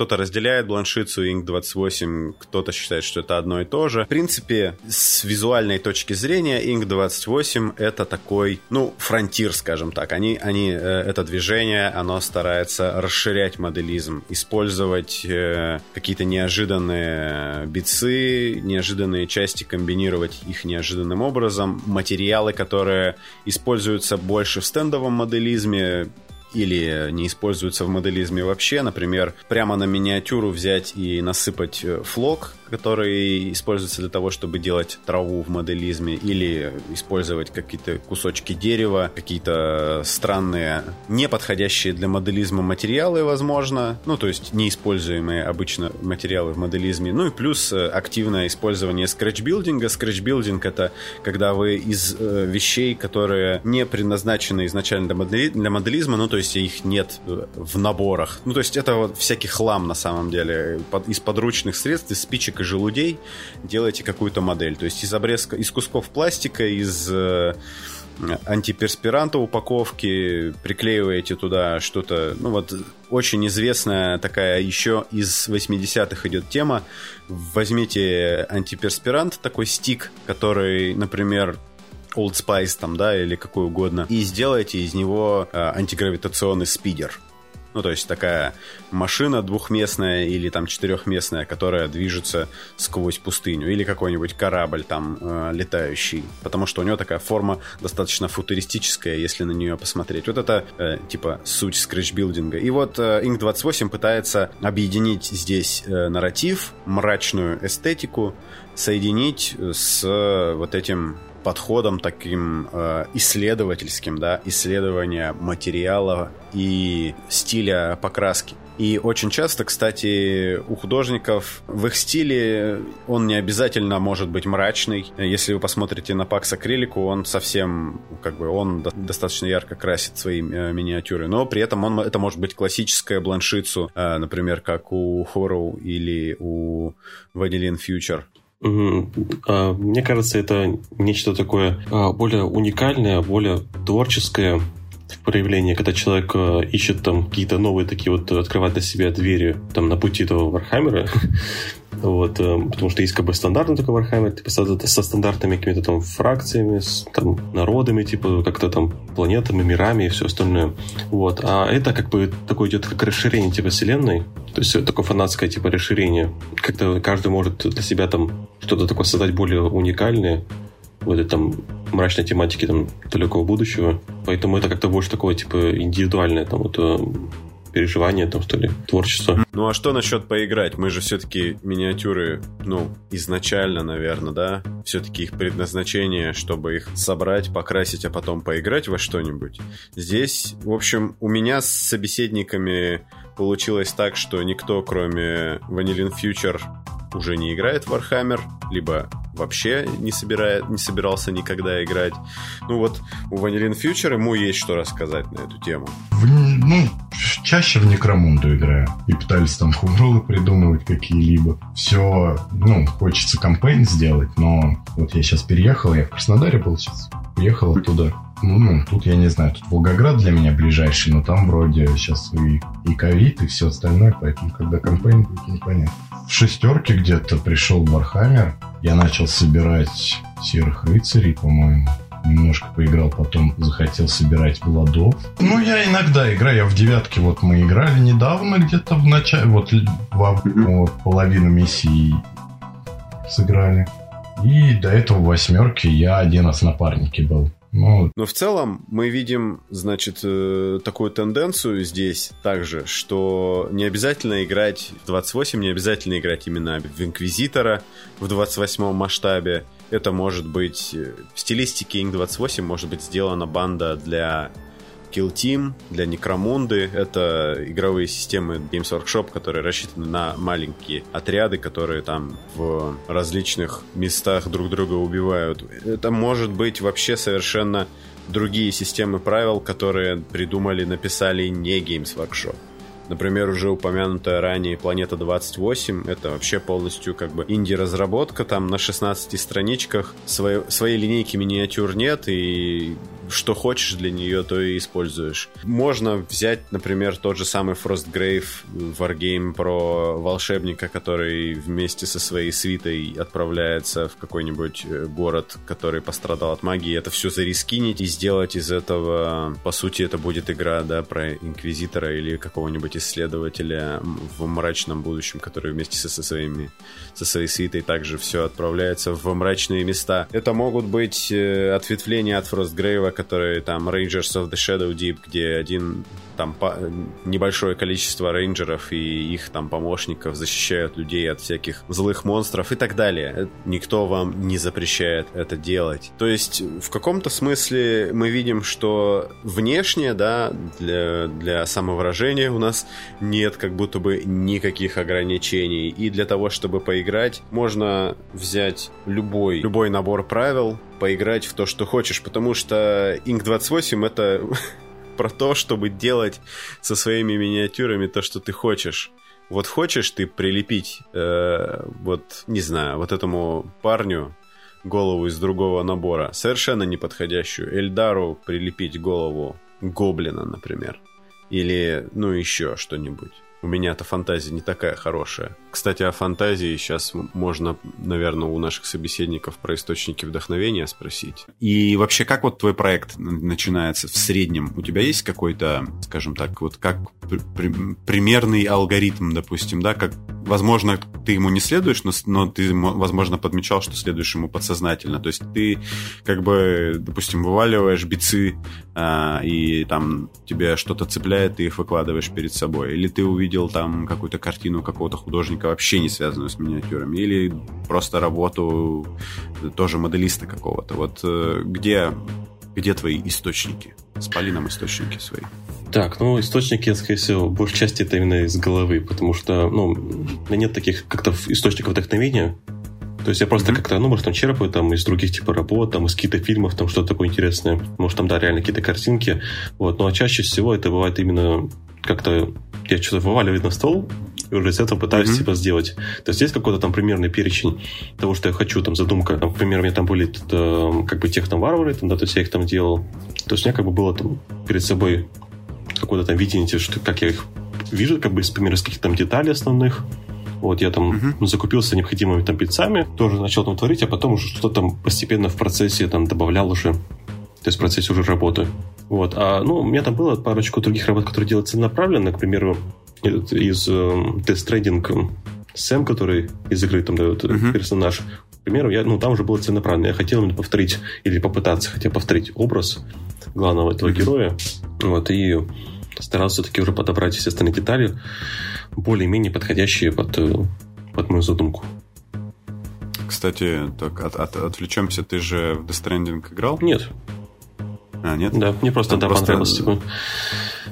кто-то разделяет бланшицу Ink 28, кто-то считает, что это одно и то же. В принципе, с визуальной точки зрения Ink 28 это такой, ну, фронтир, скажем так. Они, они, э, это движение, оно старается расширять моделизм, использовать э, какие-то неожиданные бицы, неожиданные части, комбинировать их неожиданным образом. Материалы, которые используются больше в стендовом моделизме, или не используются в моделизме вообще. Например, прямо на миниатюру взять и насыпать э, флок, который используется для того, чтобы делать траву в моделизме, или использовать какие-то кусочки дерева, какие-то странные, не подходящие для моделизма материалы, возможно, ну, то есть неиспользуемые обычно материалы в моделизме. Ну и плюс э, активное использование скретчбилдинга. Скретчбилдинг — это когда вы из э, вещей, которые не предназначены изначально для, модели, для моделизма, ну, то есть их нет э, в наборах. Ну, то есть это вот всякий хлам на самом деле. Под, из подручных средств, из спичек и желудей делаете какую-то модель. То есть из обрезка, из кусков пластика, из э, антиперспиранта упаковки, приклеиваете туда что-то, ну вот очень известная такая еще из 80-х идет тема. Возьмите антиперспирант, такой стик, который, например, Old Spice там, да, или какой угодно, и сделайте из него э, антигравитационный спидер. Ну, то есть такая машина двухместная или там четырехместная, которая движется сквозь пустыню. Или какой-нибудь корабль там э, летающий. Потому что у него такая форма достаточно футуристическая, если на нее посмотреть. Вот это э, типа суть скретчбилдинга. И вот э, Ink 28 пытается объединить здесь э, нарратив, мрачную эстетику, соединить с э, вот этим подходом таким э, исследовательским, да, исследования материала и стиля покраски. И очень часто, кстати, у художников в их стиле он не обязательно может быть мрачный. Если вы посмотрите на Пакс Акрилику, он совсем, как бы, он достаточно ярко красит свои э, миниатюры. Но при этом он, это может быть классическая бланшицу, э, например, как у Хорроу или у Vanillin Future. А, мне кажется, это нечто такое а, более уникальное, более творческое, проявление, когда человек э, ищет там какие-то новые такие вот, открывать для себя двери там на пути этого Вархаммера, <laughs> вот, э, потому что есть как бы стандартный такой Warhammer, типа со, со стандартными какими-то там фракциями, с там народами, типа как-то там планетами, мирами и все остальное. Вот. А это как бы такое идет как расширение типа вселенной, то есть такое фанатское типа расширение. Как-то каждый может для себя там что-то такое создать более уникальное, в этой там мрачной тематике там далекого будущего. Поэтому это как-то больше такое, типа, индивидуальное там вот э, переживание, там, что ли, творчество. Ну, а что насчет поиграть? Мы же все-таки миниатюры, ну, изначально, наверное, да? Все-таки их предназначение, чтобы их собрать, покрасить, а потом поиграть во что-нибудь. Здесь, в общем, у меня с собеседниками получилось так, что никто, кроме Vanillin Future, уже не играет в Warhammer, либо вообще не, собирает, не собирался никогда играть. Ну вот у Vanillin Future ему есть что рассказать на эту тему. В, ну, чаще в Некромунду играю. И пытались там хумрулы придумывать какие-либо. Все, ну, хочется кампейн сделать, но вот я сейчас переехал, я в Краснодаре был сейчас. Приехал оттуда. Ну, ну, тут я не знаю, тут Волгоград для меня ближайший, но там вроде сейчас и, и ковид, и все остальное, поэтому когда campaign будет, непонятно. В шестерке где-то пришел Вархаммер, я начал собирать серых рыцарей, по-моему. Немножко поиграл, потом захотел собирать Владов. Ну, я иногда играю. Я в девятке, вот мы играли недавно, где-то в начале, вот во, вот, половину миссии сыграли. И до этого в восьмерке я один раз напарнике был. Ну, Но в целом мы видим, значит, э, такую тенденцию здесь также, что не обязательно играть в 28, не обязательно играть именно в Инквизитора в 28 масштабе. Это может быть э, в стилистике Ink 28 может быть сделана банда для Kill Team, для Некромунды. Это игровые системы Games Workshop, которые рассчитаны на маленькие отряды, которые там в различных местах друг друга убивают. Это может быть вообще совершенно другие системы правил, которые придумали, написали не Games Workshop. Например, уже упомянутая ранее Планета 28, это вообще полностью как бы инди-разработка, там на 16 страничках, своей, своей линейки миниатюр нет, и что хочешь для нее, то и используешь. Можно взять, например, тот же самый Frostgrave Wargame про волшебника, который вместе со своей свитой отправляется в какой-нибудь э, город, который пострадал от магии, это все зарискинить и сделать из этого, по сути, это будет игра, да, про инквизитора или какого-нибудь исследователя в мрачном будущем, который вместе со, со своими, со своей свитой также все отправляется в мрачные места. Это могут быть э, ответвления от Frostgrave, которые там Rangers of the Shadow Deep, где один там небольшое количество рейнджеров и их там помощников защищают людей от всяких злых монстров и так далее. Никто вам не запрещает это делать. То есть в каком-то смысле мы видим, что внешне, да, для, для самовыражения у нас нет как будто бы никаких ограничений. И для того, чтобы поиграть, можно взять любой, любой набор правил, поиграть в то, что хочешь, потому что Ink 28 это <laughs> про то, чтобы делать со своими миниатюрами то, что ты хочешь. Вот хочешь ты прилепить, э, вот, не знаю, вот этому парню голову из другого набора, совершенно неподходящую. Эльдару прилепить голову гоблина, например. Или, ну, еще что-нибудь. У меня-то фантазия не такая хорошая. Кстати, о фантазии сейчас можно, наверное, у наших собеседников про источники вдохновения спросить. И вообще, как вот твой проект начинается в среднем? У тебя есть какой-то, скажем так, вот как при примерный алгоритм, допустим, да, как, возможно, ты ему не следуешь, но, но ты, возможно, подмечал, что следуешь ему подсознательно. То есть ты, как бы, допустим, вываливаешь бицы, а, и там тебе что-то цепляет, ты их выкладываешь перед собой. Или ты увидел там какую-то картину какого-то художника, вообще не связанную с миниатюрами. Или просто работу тоже моделиста какого-то. Вот э, где, где твои источники? Спали нам источники свои. Так, ну, источники, скорее всего, в большей части это именно из головы, потому что, ну, нет таких как-то источников вдохновения. То есть я просто mm-hmm. как-то, ну, может, там черпаю там из других типа работ, там из каких-то фильмов, там что-то такое интересное. Может, там, да, реально какие-то картинки. Вот, ну, а чаще всего это бывает именно как-то я что-то вываливаю на стол, и уже с этого пытаюсь mm-hmm. типа сделать. То есть есть какой-то там примерный перечень того, что я хочу, там задумка. Например, у меня там были э, как бы техно-варвары, там, да, то есть я их там делал. То есть у меня как бы было там перед собой какое-то там видение, что, как я их вижу, как бы, например, из каких-то там деталей основных. Вот я там uh-huh. закупился необходимыми там пиццами, тоже начал там творить, а потом уже что-то там постепенно в процессе там добавлял уже. То есть в процессе уже работы. Вот. А, ну, у меня там было парочку других работ, которые делают целенаправленно. К примеру, из э, Death Stranding Сэм, который из игры там дает uh-huh. персонаж. К примеру, я, ну, там уже было целенаправленно. Я хотел именно повторить, или попытаться хотя повторить образ главного этого героя. Вот, и старался все-таки уже подобрать все остальные детали, более-менее подходящие под, э, под мою задумку. Кстати, так от, от, отвлечемся, ты же в Death Stranding играл? Нет. А, нет? Да, мне просто, там да, просто... понравилось, типа,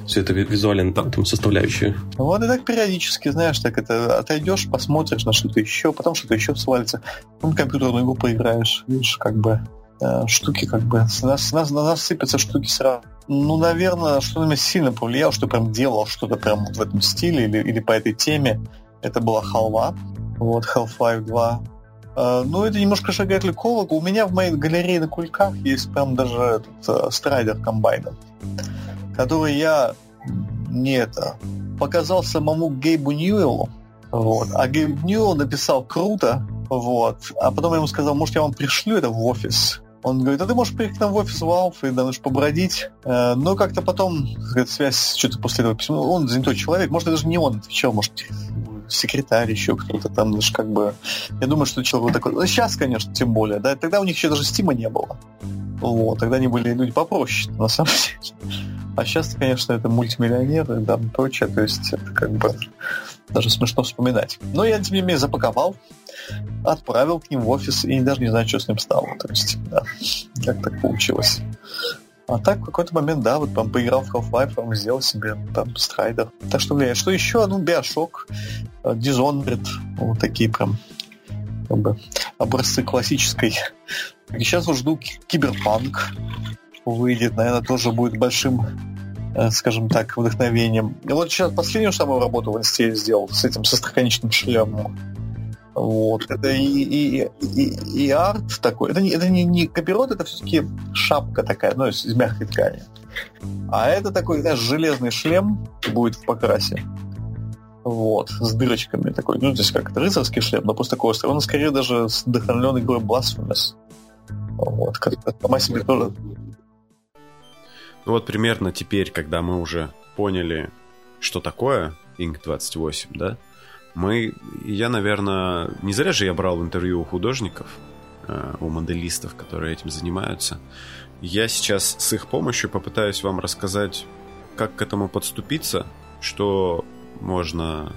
все это визуально там, там составляющие. Вот и так периодически, знаешь, так это отойдешь, посмотришь на что-то еще, потом что-то еще свалится, потом компьютерную игру поиграешь, видишь, как бы э, штуки как бы, с нас, нас, на нас сыпятся штуки сразу. Ну, наверное, что на меня сильно повлияло, что прям делал что-то прям в этом стиле или, или по этой теме. Это была халва, вот, Half-Life 2. Uh, ну, это немножко шагает экологу. У меня в моей галерее на кульках есть прям даже этот uh, страйдер комбайна, который я не это показал самому Гейбу Ньюэллу. Вот. А Гейб Ньюэлл написал круто, вот. А потом я ему сказал, может, я вам пришлю это в офис. Он говорит, а ты можешь приехать к нам в офис Valve и даже побродить. Э, но как-то потом связь что-то после этого письма. Он занятой человек. Может, даже не он отвечал, может, секретарь еще кто-то там даже как бы... Я думаю, что человек такой... Ну, сейчас, конечно, тем более. Да? Тогда у них еще даже стима не было. Вот. Тогда они были люди попроще, на самом <laughs> деле. А сейчас, конечно, это мультимиллионеры, да, и прочее. То есть это как бы даже смешно вспоминать. Но я, тем не менее, запаковал отправил к ним в офис и даже не знаю, что с ним стало. То есть, да, как так получилось. А так, в какой-то момент, да, вот там поиграл в Half-Life, там сделал себе там strider. Так что, влияет. Что еще? Ну, BioShock, Dishonored, вот такие прям как бы образцы классической. И сейчас вот жду Киберпанк выйдет, наверное, тоже будет большим э, скажем так, вдохновением. И вот сейчас последнюю самую работу в инсте сделал с этим, с остроконечным шлемом. Вот. Это и, и, и, и арт такой. Это не, это не, не копирот, это все-таки шапка такая, ну, из, из мягкой ткани. А это такой, знаешь, железный шлем будет в покрасе. Вот, с дырочками такой. Ну, здесь как это рыцарский шлем, но просто такой острый. Он скорее даже вдохновлен игрой Blasphemous. Вот, как сама себе тоже. Ну вот примерно теперь, когда мы уже поняли, что такое Inq28, да, мы, я, наверное, не зря же я брал интервью у художников, э, у моделистов, которые этим занимаются. Я сейчас с их помощью попытаюсь вам рассказать, как к этому подступиться, что можно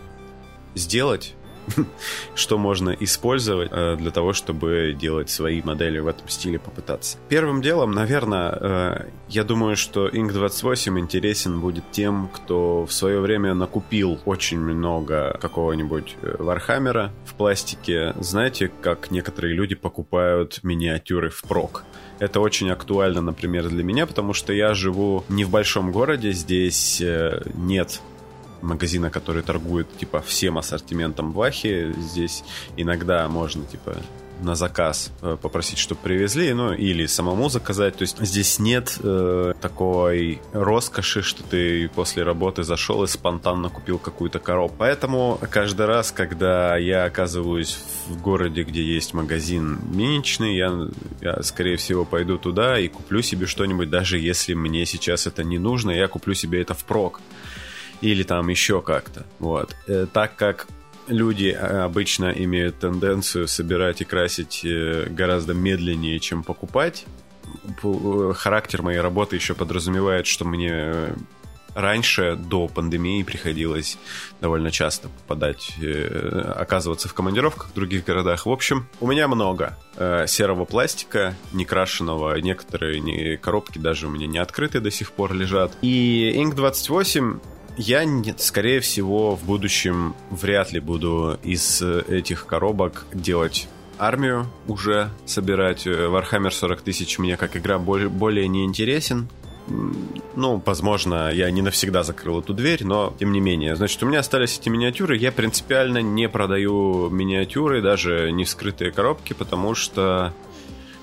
сделать <laughs> что можно использовать э, для того, чтобы делать свои модели в этом стиле, попытаться. Первым делом, наверное, э, я думаю, что Inq28 интересен будет тем, кто в свое время накупил очень много какого-нибудь Вархаммера в пластике. Знаете, как некоторые люди покупают миниатюры впрок. Это очень актуально, например, для меня, потому что я живу не в большом городе, здесь э, нет магазина, который торгует, типа, всем ассортиментом Вахи. Здесь иногда можно, типа, на заказ э, попросить, чтобы привезли, ну, или самому заказать. То есть здесь нет э, такой роскоши, что ты после работы зашел и спонтанно купил какую-то коробку. Поэтому каждый раз, когда я оказываюсь в городе, где есть магазин миничный, я, я скорее всего, пойду туда и куплю себе что-нибудь, даже если мне сейчас это не нужно, я куплю себе это впрок или там еще как-то. Вот. Э, так как люди э, обычно имеют тенденцию собирать и красить э, гораздо медленнее, чем покупать, характер моей работы еще подразумевает, что мне раньше, до пандемии, приходилось довольно часто попадать, оказываться в командировках в других городах. В общем, у меня много серого пластика, не крашеного, некоторые коробки даже у меня не открыты до сих пор лежат. И Ink 28 я, скорее всего, в будущем вряд ли буду из э, этих коробок делать армию уже собирать. Warhammer 40 тысяч мне как игра более, более не интересен. ну, возможно, я не навсегда закрыл эту дверь, но тем не менее. Значит, у меня остались эти миниатюры. Я принципиально не продаю миниатюры, даже не скрытые коробки, потому что...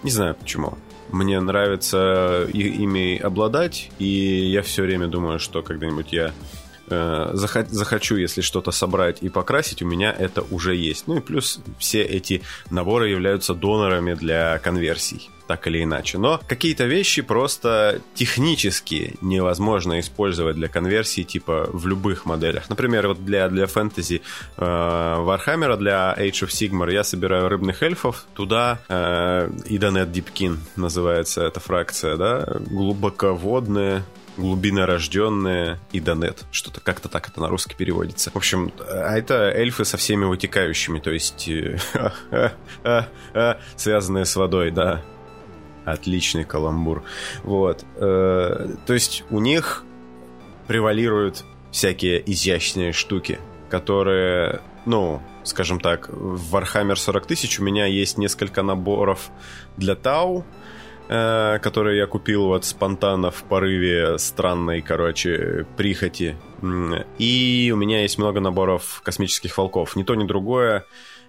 Не знаю почему. Мне нравится ими обладать, и я все время думаю, что когда-нибудь я э, захочу, если что-то собрать и покрасить, у меня это уже есть. Ну и плюс все эти наборы являются донорами для конверсий так или иначе. Но какие-то вещи просто технически невозможно использовать для конверсии, типа в любых моделях. Например, вот для, для фэнтези э, Warhammer, для Age of Sigmar я собираю рыбных эльфов, туда э, Idanet Deepkin называется эта фракция, да, глубоководные глубинорожденные и Донет. Что-то как-то так это на русский переводится. В общем, а это эльфы со всеми вытекающими, то есть <laughs> связанные с водой, да. Отличный каламбур. Вот. Э, то есть у них превалируют всякие изящные штуки, которые, ну, скажем так, в Warhammer 40 тысяч у меня есть несколько наборов для Тау, э, которые я купил вот спонтанно в порыве странной, короче, прихоти. И у меня есть много наборов космических волков. Ни то, ни другое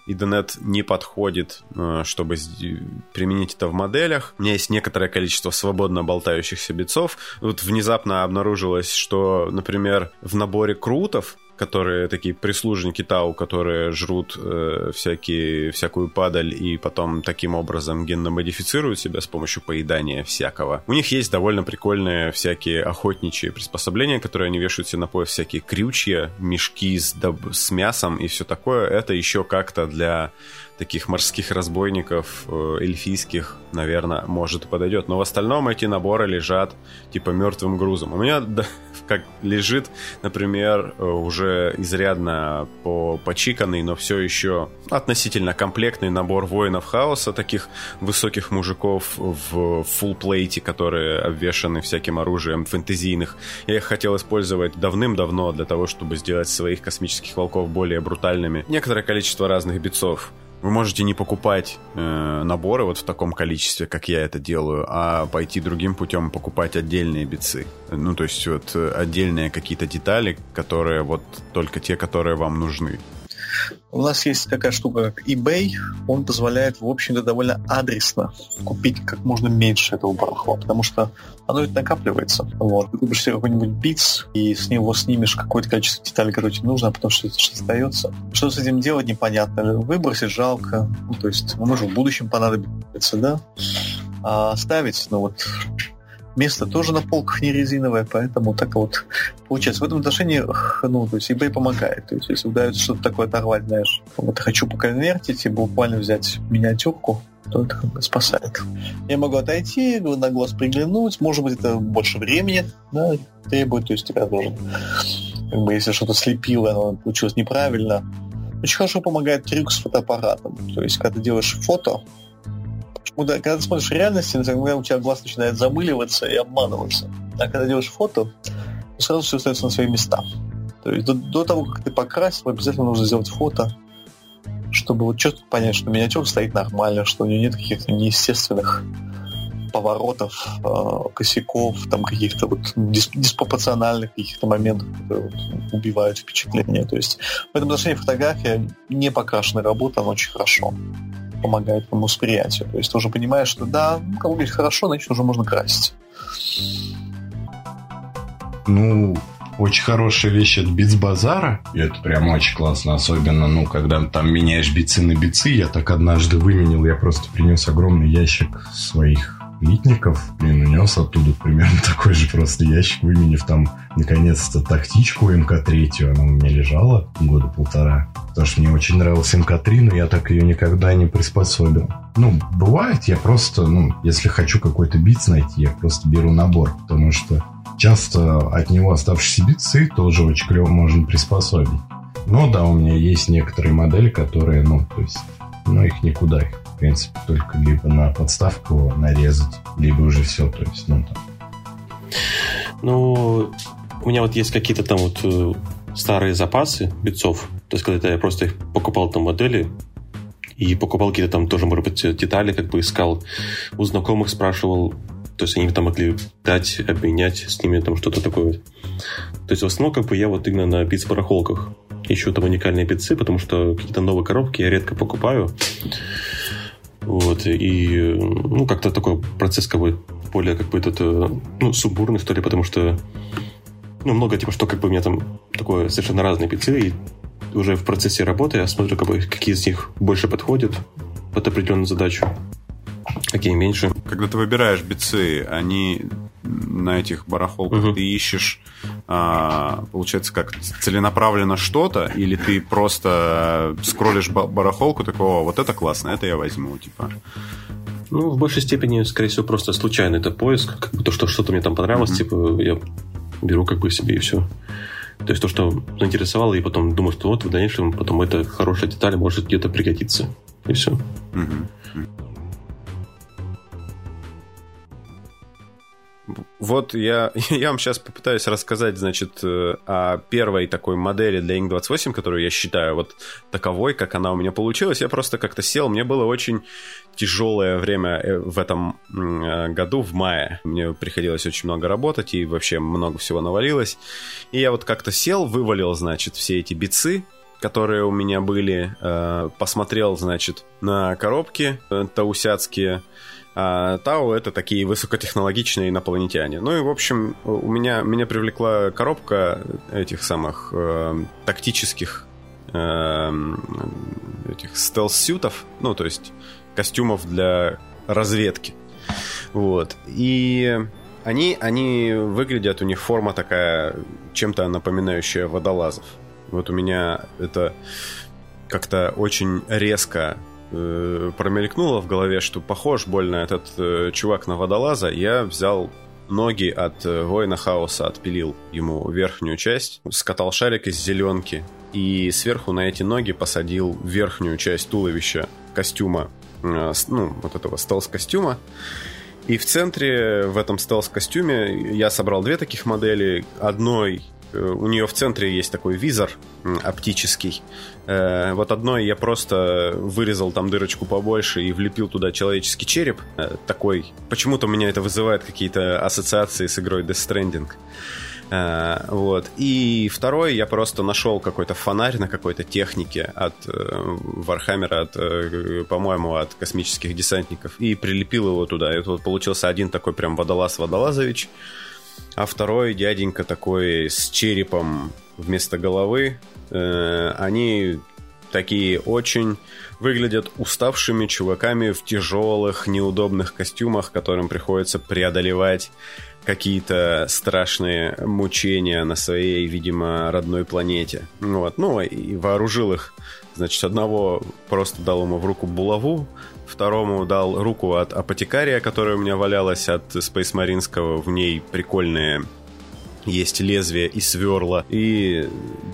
Ethernet не подходит, э, чтобы применить это в моделях. У меня есть некоторое количество свободно болтающихся битцов. Вот внезапно обнаружилось, что, например, в наборе крутов которые такие прислужники Тау, которые жрут э, всякие, всякую падаль и потом таким образом генно модифицируют себя с помощью поедания всякого. У них есть довольно прикольные всякие охотничьи приспособления, которые они вешают себе на пояс, всякие крючья, мешки с, с мясом и все такое. Это еще как-то для таких морских разбойников э, эльфийских, наверное, может подойдет. Но в остальном эти наборы лежат типа мертвым грузом. У меня как лежит, например, э, уже изрядно по почиканный, но все еще относительно комплектный набор воинов хаоса, таких высоких мужиков в фулл-плейте, которые обвешаны всяким оружием фэнтезийных. Я их хотел использовать давным-давно для того, чтобы сделать своих космических волков более брутальными. Некоторое количество разных битцов. Вы можете не покупать э, наборы вот в таком количестве, как я это делаю, а пойти другим путем покупать отдельные бицы. Ну, то есть вот э, отдельные какие-то детали, которые вот только те, которые вам нужны. У нас есть такая штука, как eBay. Он позволяет, в общем-то, довольно адресно купить как можно меньше этого барахла, потому что оно ведь накапливается. Вот. Ты купишь себе какой-нибудь битс, и с него снимешь какое-то количество деталей, которое тебе нужно, а потом что-то что остается. Что с этим делать, непонятно. Выбросить жалко. Ну, то есть, может, в будущем понадобится, да? А ставить, ну вот, место тоже на полках не резиновое, поэтому так вот получается. В этом отношении, ну, то есть eBay помогает. То есть если удается что-то такое оторвать, знаешь, вот хочу поконвертить и буквально взять миниатюрку, то это спасает. Я могу отойти, на глаз приглянуть, может быть, это больше времени да, требует, то есть тебя должен, как бы, если что-то слепило, оно получилось неправильно. Очень хорошо помогает трюк с фотоаппаратом. То есть, когда ты делаешь фото, когда ты смотришь реальность, иногда у тебя глаз начинает замыливаться и обманываться. А когда делаешь фото, то сразу все остается на свои места. То есть до, до того, как ты покрасил, обязательно нужно сделать фото, чтобы вот четко понять, что миниатюра стоит нормально, что у нее нет каких-то неестественных поворотов, э, косяков, там каких-то вот дис- диспропорциональных каких-то моментов, которые вот убивают впечатление. То есть в этом отношении фотография не покрашенная работа, она очень хорошо помогает твоему восприятию. То есть ты уже понимаешь, что да, ну, кому говорить хорошо, значит, уже можно красить. Ну, очень хорошая вещь от базара, И это прям очень классно. Особенно, ну, когда там меняешь бицы на бицы. Я так однажды выменил. Я просто принес огромный ящик своих литников, блин, унес оттуда примерно <laughs> такой же просто ящик, выменив там наконец-то тактичку МК-3, она у меня лежала года полтора, потому что мне очень нравилась МК-3, но я так ее никогда не приспособил. Ну, бывает, я просто, ну, если хочу какой-то бит найти, я просто беру набор, потому что часто от него оставшиеся битцы тоже очень клево можно приспособить. Но да, у меня есть некоторые модели, которые, ну, то есть, ну, их никуда, их принципе, только либо на подставку нарезать, либо уже все, то есть, ну, там. Ну, у меня вот есть какие-то там вот э, старые запасы битцов, то есть, когда я просто их покупал там модели, и покупал какие-то там тоже, может быть, детали, как бы искал у знакомых, спрашивал, То есть они там могли дать, обменять с ними там что-то такое. То есть в основном как бы я вот именно на биц-барахолках ищу там уникальные бицы, потому что какие-то новые коробки я редко покупаю. Вот, и, ну, как-то такой процесс как бы более как бы этот, ну, сумбурный, что ли, потому что, ну, много типа, что как бы у меня там такое совершенно разные пиццы, и уже в процессе работы я смотрю, как бы, какие из них больше подходят под определенную задачу, какие меньше. Когда ты выбираешь бицы, они на этих барахолках, угу. ты ищешь, а, получается, как целенаправленно что-то, или ты просто скроллишь барахолку, такого, вот это классно, это я возьму, типа. Ну, в большей степени, скорее всего, просто случайный это поиск, как бы то, что что-то мне там понравилось, mm типа, я беру как бы себе и все. То есть то, что заинтересовало, и потом думаю, что вот в дальнейшем потом эта хорошая деталь может где-то пригодиться. И все. Mm-hmm. Вот я, <laughs> я вам сейчас попытаюсь рассказать, значит, э, о первой такой модели для Ing28, которую я считаю вот таковой, как она у меня получилась. Я просто как-то сел, мне было очень тяжелое время э, в этом э, году, в мае. Мне приходилось очень много работать, и вообще много всего навалилось. И я вот как-то сел, вывалил, значит, все эти бицы, которые у меня были, посмотрел, значит, на коробки таусяцкие, а Тау это такие высокотехнологичные инопланетяне. Ну и, в общем, у меня, меня привлекла коробка этих самых э, тактических э, этих стелс-сютов, ну, то есть костюмов для разведки. Вот. И они, они выглядят, у них форма такая, чем-то напоминающая водолазов. Вот у меня это как-то очень резко э, промелькнуло в голове, что похож больно этот э, чувак на водолаза, я взял ноги от э, воина хаоса, отпилил ему верхнюю часть, скатал шарик из зеленки и сверху на эти ноги посадил верхнюю часть туловища костюма, э, ну, вот этого стелс-костюма. И в центре, в этом стелс-костюме, я собрал две таких модели. Одной у нее в центре есть такой визор оптический. Э, вот одной я просто вырезал там дырочку побольше и влепил туда человеческий череп. Э, такой. Почему-то у меня это вызывает какие-то ассоциации с игрой Death Stranding. Вот. И второй я просто нашел какой-то фонарь на какой-то технике от Вархаммера, от, по-моему, от космических десантников, и прилепил его туда. И вот получился один такой прям водолаз Водолазович а второй дяденька такой с черепом вместо головы. Э, они такие очень выглядят уставшими чуваками в тяжелых, неудобных костюмах, которым приходится преодолевать какие-то страшные мучения на своей, видимо, родной планете. Вот. Ну, и вооружил их. Значит, одного просто дал ему в руку булаву, второму дал руку от апотекария, которая у меня валялась от Space Маринского. В ней прикольные есть лезвие и сверла. И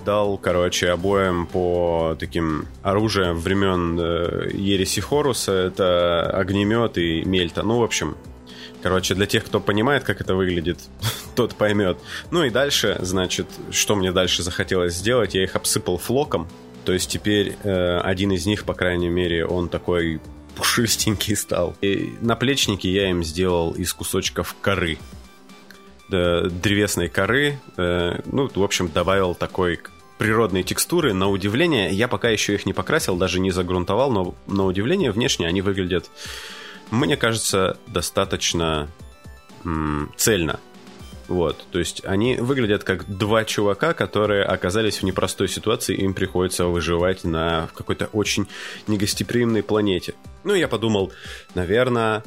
дал, короче, обоим по таким оружиям времен э, Ереси Хоруса. Это огнемет и мельта. Ну, в общем, Короче, для тех, кто понимает, как это выглядит, <laughs> тот поймет. Ну и дальше, значит, что мне дальше захотелось сделать, я их обсыпал флоком. То есть теперь э, один из них, по крайней мере, он такой пушистенький стал. И наплечники я им сделал из кусочков коры. Древесной коры. Э, ну, в общем, добавил такой природные текстуры. На удивление, я пока еще их не покрасил, даже не загрунтовал, но на удивление внешне они выглядят, мне кажется, достаточно м- цельно. Вот, то есть они выглядят как два чувака, которые оказались в непростой ситуации, им приходится выживать на какой-то очень негостеприимной планете. Ну, я подумал, наверное,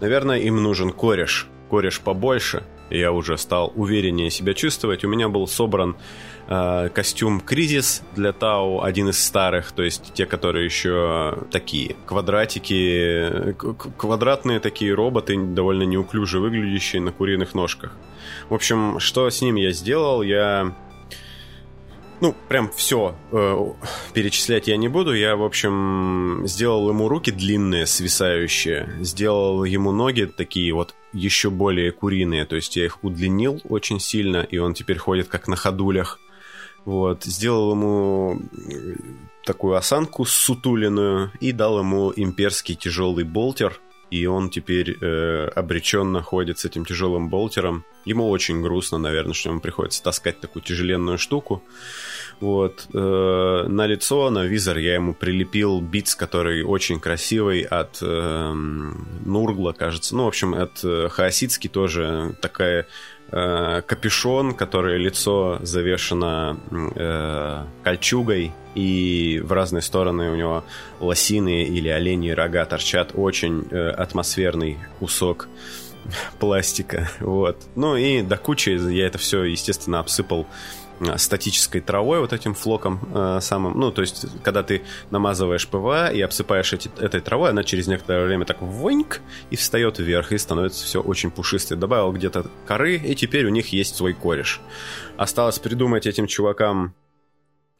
наверное, им нужен кореш, кореш побольше. Я уже стал увереннее себя чувствовать. У меня был собран э, костюм Кризис для Тау, один из старых, то есть те, которые еще такие квадратики, квадратные такие роботы, довольно неуклюже выглядящие на куриных ножках. В общем, что с ним я сделал? Я ну, прям все э, перечислять я не буду. Я, в общем, сделал ему руки длинные, свисающие. Сделал ему ноги такие вот еще более куриные. То есть я их удлинил очень сильно, и он теперь ходит как на ходулях. Вот. Сделал ему такую осанку сутулиную и дал ему имперский тяжелый болтер и он теперь э, обреченно ходит с этим тяжелым болтером. Ему очень грустно, наверное, что ему приходится таскать такую тяжеленную штуку. Вот. Э, на лицо, на визор я ему прилепил битс, который очень красивый от э, Нургла, кажется. Ну, в общем, от э, Хаосицки тоже такая э, капюшон, который лицо завешено э, кольчугой, и в разные стороны у него лосины или оленьи рога торчат. Очень э, атмосферный кусок <laughs> пластика. Вот. Ну и до кучи я это все, естественно, обсыпал статической травой, вот этим флоком э, самым. Ну, то есть, когда ты намазываешь ПВА и обсыпаешь эти, этой травой, она через некоторое время так воньк и встает вверх, и становится все очень пушистое. Добавил где-то коры, и теперь у них есть свой кореш. Осталось придумать этим чувакам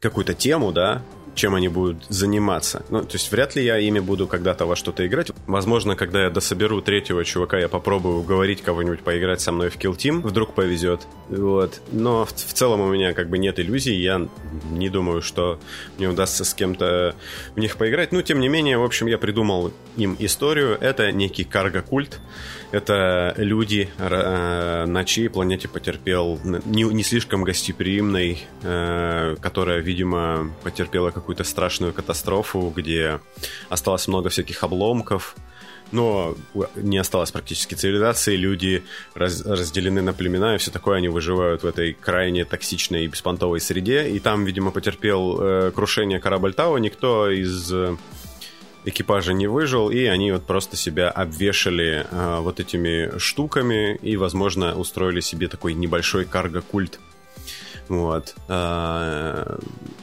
какую-то тему, да, чем они будут заниматься. Ну, то есть вряд ли я ими буду когда-то во что-то играть. Возможно, когда я дособеру третьего чувака, я попробую уговорить кого-нибудь поиграть со мной в Kill Team. Вдруг повезет. Вот. Но в, в целом у меня как бы нет иллюзий. Я не думаю, что мне удастся с кем-то в них поиграть. Ну, тем не менее, в общем, я придумал им историю. Это некий карго-культ. Это люди, э, на чьей планете потерпел не, не слишком гостеприимной, э, которая, видимо, потерпела какую-то страшную катастрофу, где осталось много всяких обломков, но не осталось практически цивилизации, люди раз, разделены на племена и все такое, они выживают в этой крайне токсичной и беспонтовой среде, и там, видимо, потерпел э, крушение корабль Тау, никто из экипажа не выжил, и они вот просто себя обвешали э, вот этими штуками и, возможно, устроили себе такой небольшой карго-культ. Вот. Э,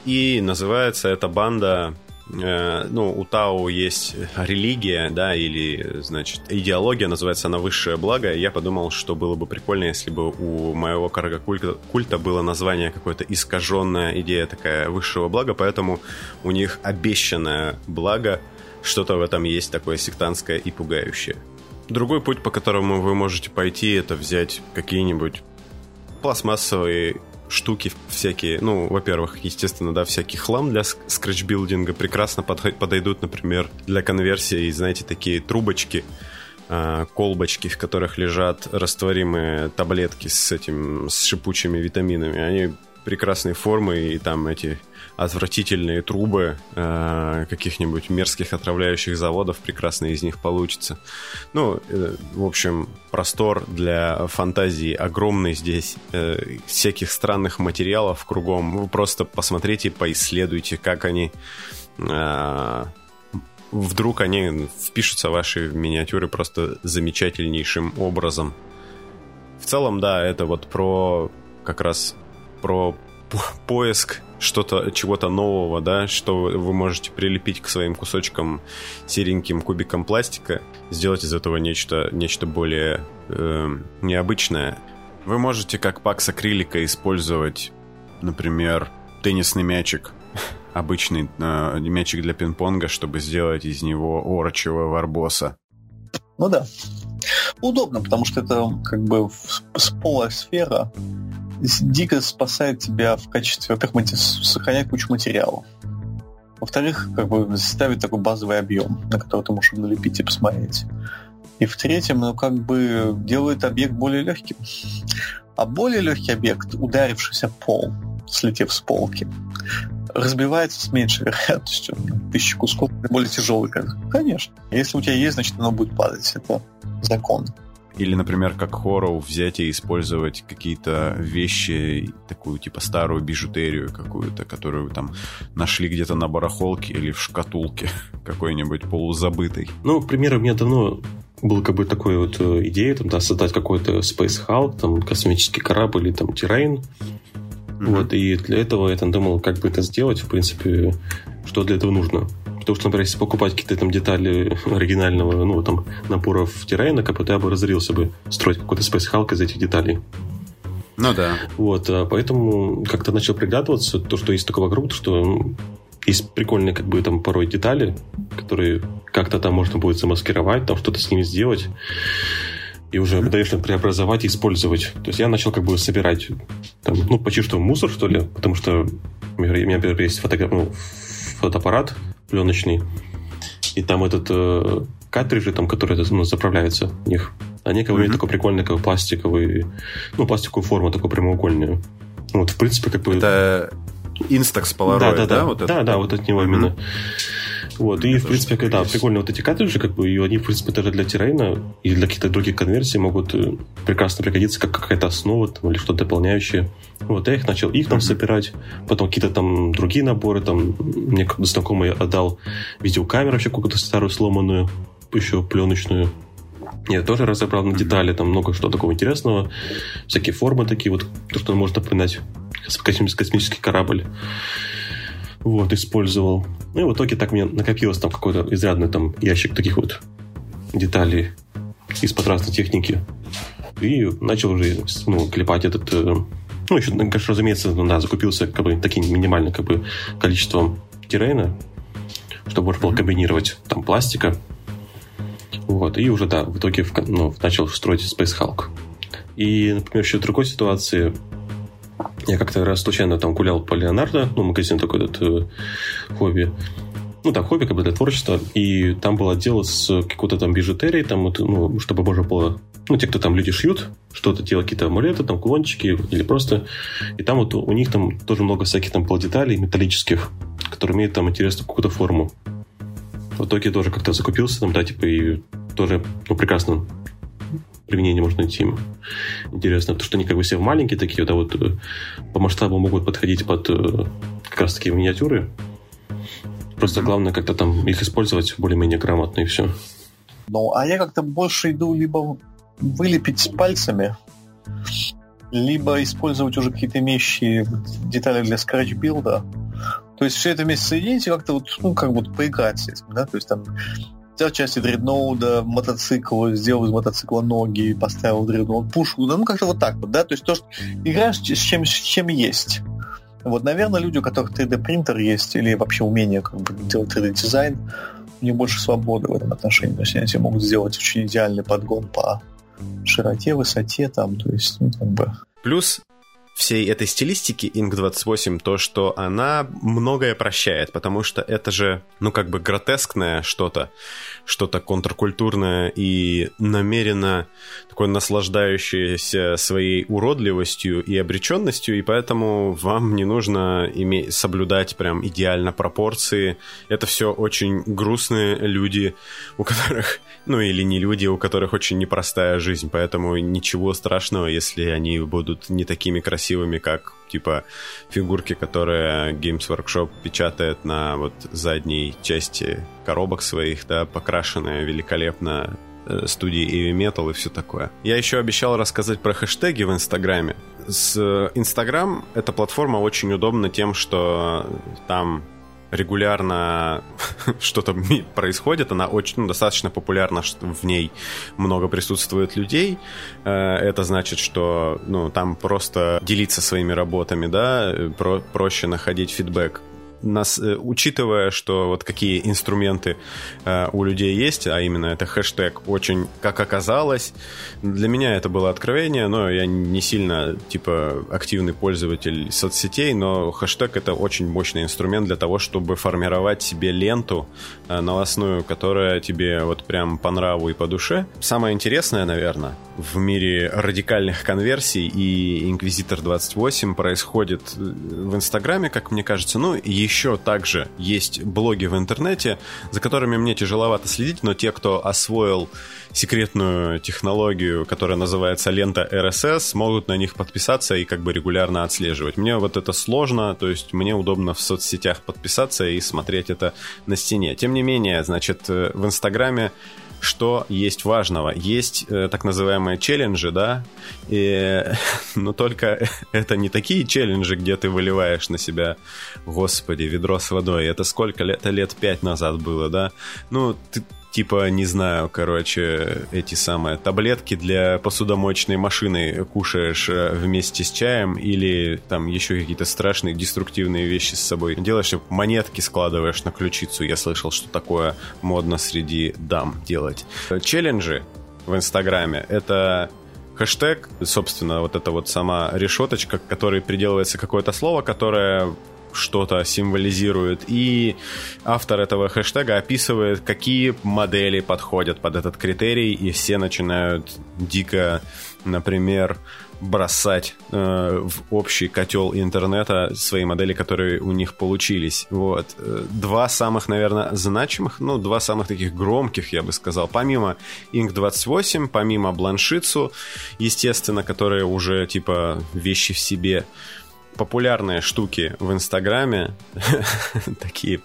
и называется эта банда э, ну, у Тау есть религия, да, или, значит, идеология, называется она высшее благо. Я подумал, что было бы прикольно, если бы у моего карга культа, было название какое-то искаженная идея такая высшего блага, поэтому у них обещанное благо — что-то в этом есть такое сектантское и пугающее. Другой путь, по которому вы можете пойти, это взять какие-нибудь пластмассовые штуки всякие. Ну, во-первых, естественно, да, всякий хлам для скретчбилдинга прекрасно подойдут, например, для конверсии, знаете, такие трубочки, а, колбочки, в которых лежат растворимые таблетки с этим, с шипучими витаминами. Они прекрасной формы, и там эти отвратительные трубы э, каких-нибудь мерзких отравляющих заводов прекрасно из них получится. Ну, э, в общем, простор для фантазии огромный здесь. Э, всяких странных материалов кругом. Вы просто посмотрите, поисследуйте, как они... Э, вдруг они впишутся в ваши миниатюры просто замечательнейшим образом. В целом, да, это вот про как раз про поиск что-то, чего-то нового, да, что вы можете прилепить к своим кусочкам сереньким кубикам пластика, сделать из этого нечто, нечто более э, необычное. Вы можете как пак с акрилика использовать, например, теннисный мячик, <laughs> обычный э, мячик для пинг-понга, чтобы сделать из него орочего варбоса. Ну да. Удобно, потому что это как бы сполая сфера, дико спасает тебя в качестве, во-первых, сохранять кучу материала. Во-вторых, как бы ставит такой базовый объем, на который ты можешь налепить и посмотреть. И в-третьем, ну, как бы делает объект более легким. А более легкий объект, ударившийся пол, слетев с полки, разбивается с меньшей вероятностью. Тысячи кусков более тяжелый. Конечно. Если у тебя есть, значит, оно будет падать. Это закон. Или, например, как Хорроу взять и использовать какие-то вещи, такую типа старую бижутерию какую-то, которую там нашли где-то на барахолке или в шкатулке <laughs> какой-нибудь полузабытой. Ну, к примеру, у меня давно был как бы такой вот э, идея, там, да, создать какой-то Space Hulk, там, космический корабль или там террейн. Mm-hmm. Вот, и для этого я там думал, как бы это сделать, в принципе, что для этого нужно. Потому что, например, если покупать какие-то там детали оригинального, ну, там, наборов террейна, как бы я бы разорился бы строить какой-то Space Hulk из этих деталей. Ну да. Вот, а поэтому как-то начал приглядываться, то, что есть такого вокруг, что есть прикольные, как бы, там, порой детали, которые как-то там можно будет замаскировать, там что-то с ними сделать и уже дальше преобразовать и использовать. То есть я начал как бы собирать там, ну, почти что мусор, что ли, потому что у меня, например, есть ну, фотоаппарат пленочный, и там этот э, картриджи, там, которые ну, заправляются в них. Они как бы mm-hmm. такой прикольный, как пластиковый, ну, пластиковую форму такую прямоугольную. Ну, вот, в принципе, как бы... Это Instax Polaroid, да? Да, да, Вот да, да, вот от него mm-hmm. именно. Вот, и, в принципе, когда прикольно вот эти картриджи, как бы, и они, в принципе, даже для террейна и для каких-то других конверсий могут э, прекрасно пригодиться как какая-то основа там, или что-то дополняющее. Вот, я их начал их там собирать, потом какие-то там другие наборы, там, мне как-то знакомый отдал видеокамеру вообще какую-то старую сломанную, еще пленочную. Я тоже разобрал на детали, там много что такого интересного. Всякие формы такие вот, то, что можно напоминать космический корабль. Вот, использовал. Ну и в итоге так мне накопилось там какой-то изрядный там ящик таких вот деталей из-под разной техники. И начал уже ну, клепать этот... Э, ну, еще, конечно, разумеется, ну, да, закупился как бы таким минимальным как бы количеством террейна, чтобы можно было комбинировать там пластика. Вот, и уже, да, в итоге ну, начал строить Space Hulk. И, например, еще в другой ситуации я как-то раз случайно там гулял по Леонардо, ну, магазин такой этот э, хобби. Ну, да, хобби как бы для творчества. И там был отдел с какой-то там бижутерией, там, вот, ну, чтобы можно было... Ну, те, кто там люди шьют, что-то делают, какие-то амулеты, там, кулончики или просто... И там вот у них там тоже много всяких там полудеталей металлических, которые имеют там интересную какую-то форму. В итоге тоже как-то закупился там, да, типа, и тоже, ну, прекрасно применение можно найти. Интересно, потому что они как бы все маленькие такие, да, вот э, по масштабу могут подходить под э, как раз такие миниатюры. Просто главное как-то там их использовать более-менее грамотно и все. Ну, а я как-то больше иду либо вылепить пальцами, либо использовать уже какие-то имеющие детали для скретч-билда. То есть все это вместе соединить и как-то вот, ну, как будто поиграть с этим, да, то есть там взял части дредноуда, мотоцикл, сделал из мотоцикла ноги, поставил дредноуд пушку, ну как-то вот так вот, да, то есть то, что играешь с чем, с чем есть. Вот, наверное, люди, у которых 3D-принтер есть, или вообще умение как бы, делать 3D-дизайн, у них больше свободы в этом отношении. То есть они могут сделать очень идеальный подгон по широте, высоте, там, то есть, ну, как бы... Плюс всей этой стилистики Ink 28 то, что она многое прощает, потому что это же, ну, как бы гротескное что-то, что-то контркультурное и намеренно такое наслаждающееся своей уродливостью и обреченностью, и поэтому вам не нужно иметь, соблюдать прям идеально пропорции. Это все очень грустные люди, у которых, ну или не люди, у которых очень непростая жизнь, поэтому ничего страшного, если они будут не такими красивыми как типа фигурки, которые Games Workshop печатает на вот задней части коробок своих, да, покрашенные великолепно э, студии Heavy Metal и все такое. Я еще обещал рассказать про хэштеги в Инстаграме. С Инстаграм эта платформа очень удобна тем, что там регулярно <laughs> что-то происходит, она очень ну, достаточно популярна, в ней много присутствует людей. Э, это значит, что ну, там просто делиться своими работами, да, про проще находить фидбэк нас, э, учитывая, что вот какие инструменты э, у людей есть, а именно это хэштег очень, как оказалось, для меня это было откровение, но я не сильно, типа, активный пользователь соцсетей, но хэштег это очень мощный инструмент для того, чтобы формировать себе ленту э, новостную, которая тебе вот прям по нраву и по душе. Самое интересное, наверное, в мире радикальных конверсий и Инквизитор 28 происходит э, в Инстаграме, как мне кажется, ну, еще еще также есть блоги в интернете, за которыми мне тяжеловато следить, но те, кто освоил секретную технологию, которая называется лента RSS, могут на них подписаться и как бы регулярно отслеживать. Мне вот это сложно, то есть мне удобно в соцсетях подписаться и смотреть это на стене. Тем не менее, значит, э, в Инстаграме что есть важного. Есть э, так называемые челленджи, да, и, <laughs> но только это не такие челленджи, где ты выливаешь на себя, господи, ведро с водой. Это сколько лет? Это лет пять назад было, да? Ну, ты, типа, не знаю, короче, эти самые таблетки для посудомоечной машины кушаешь э, вместе с чаем или там еще какие-то страшные деструктивные вещи с собой делаешь, монетки складываешь на ключицу. Я слышал, что такое модно среди дам делать. Челленджи в Инстаграме — это хэштег, собственно, вот эта вот сама решеточка, к которой приделывается какое-то слово, которое что-то символизирует. И автор этого хэштега описывает, какие модели подходят под этот критерий, и все начинают дико, например, бросать э, в общий котел интернета свои модели, которые у них получились. Вот. Э, два самых, наверное, значимых, ну, два самых таких громких, я бы сказал, помимо Ink 28, помимо Бланшицу, естественно, которые уже, типа, вещи в себе, популярные штуки в Инстаграме, <laughs> такие,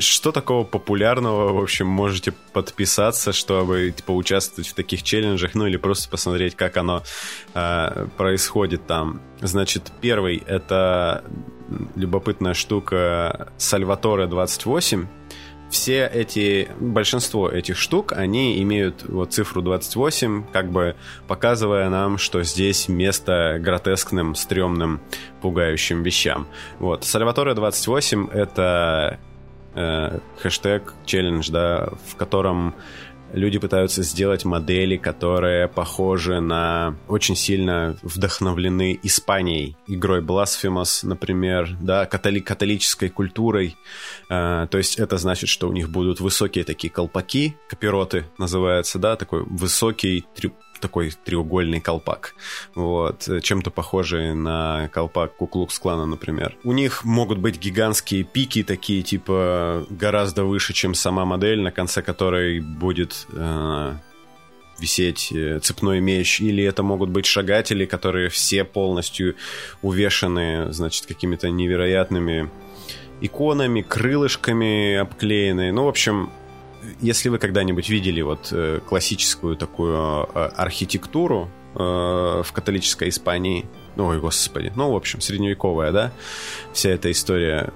что такого популярного, в общем, можете подписаться, чтобы поучаствовать в таких челленджах, ну или просто посмотреть, как оно э, происходит там. Значит, первый это любопытная штука Сальваторе 28, все эти, большинство этих штук, они имеют вот цифру 28, как бы показывая нам, что здесь место гротескным, стрёмным, пугающим вещам. Вот. Сальваторе 28 — это э, хэштег, челлендж, да, в котором люди пытаются сделать модели, которые похожи на... Очень сильно вдохновлены Испанией, игрой Blasphemous, например, да, католи... католической культурой. Э, то есть это значит, что у них будут высокие такие колпаки, капироты называется, да, такой высокий такой треугольный колпак. Вот. Чем-то похожий на колпак Куклукс-клана, например. У них могут быть гигантские пики, такие типа гораздо выше, чем сама модель, на конце которой будет э, висеть э, цепной меч, или это могут быть шагатели, которые все полностью увешаны, значит, какими-то невероятными иконами, крылышками обклеены. Ну, в общем, если вы когда-нибудь видели вот э, классическую такую э, архитектуру э, в католической Испании, ой, господи, ну, в общем, средневековая, да, вся эта история,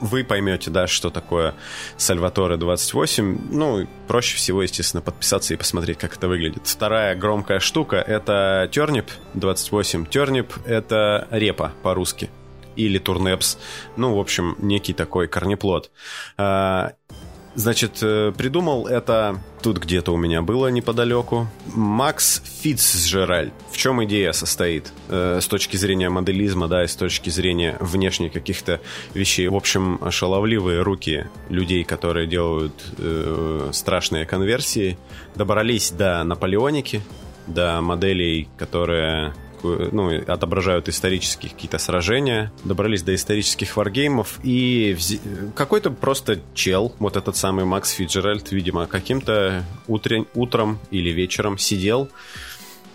вы поймете, да, что такое Сальваторе 28. Ну, проще всего, естественно, подписаться и посмотреть, как это выглядит. Вторая громкая штука — это Тернип 28. Тернип — это репа по-русски или турнепс. Ну, в общем, некий такой корнеплод. Значит, э, придумал это тут где-то у меня было неподалеку. Макс Фицджеральд. В чем идея состоит? Э, с точки зрения моделизма, да, и с точки зрения внешних каких-то вещей. В общем, шаловливые руки людей, которые делают э, страшные конверсии, добрались до Наполеоники, до моделей, которые ну, отображают исторические какие-то сражения, добрались до исторических варгеймов, и какой-то просто чел, вот этот самый Макс Фиджеральд, видимо, каким-то утрен... утром или вечером сидел,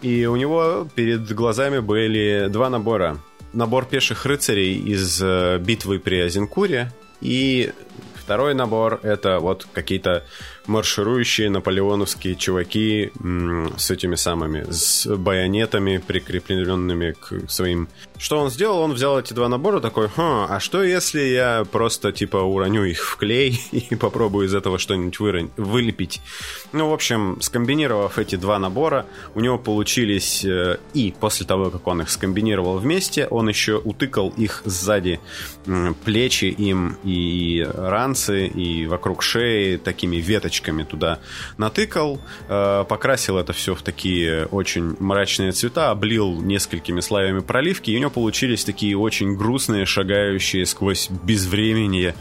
и у него перед глазами были два набора. Набор пеших рыцарей из э, битвы при Азенкуре и второй набор — это вот какие-то марширующие наполеоновские чуваки с этими самыми, с байонетами, прикрепленными к своим... Что он сделал? Он взял эти два набора, такой, хм, а что если я просто, типа, уроню их в клей <laughs> и попробую из этого что-нибудь вырон... вылепить? Ну, в общем, скомбинировав эти два набора, у него получились... Э, и после того, как он их скомбинировал вместе, он еще утыкал их сзади плечи им и ранцы, и вокруг шеи такими веточками лампочками туда натыкал, э, покрасил это все в такие очень мрачные цвета, облил несколькими слоями проливки, и у него получились такие очень грустные, шагающие сквозь безвременье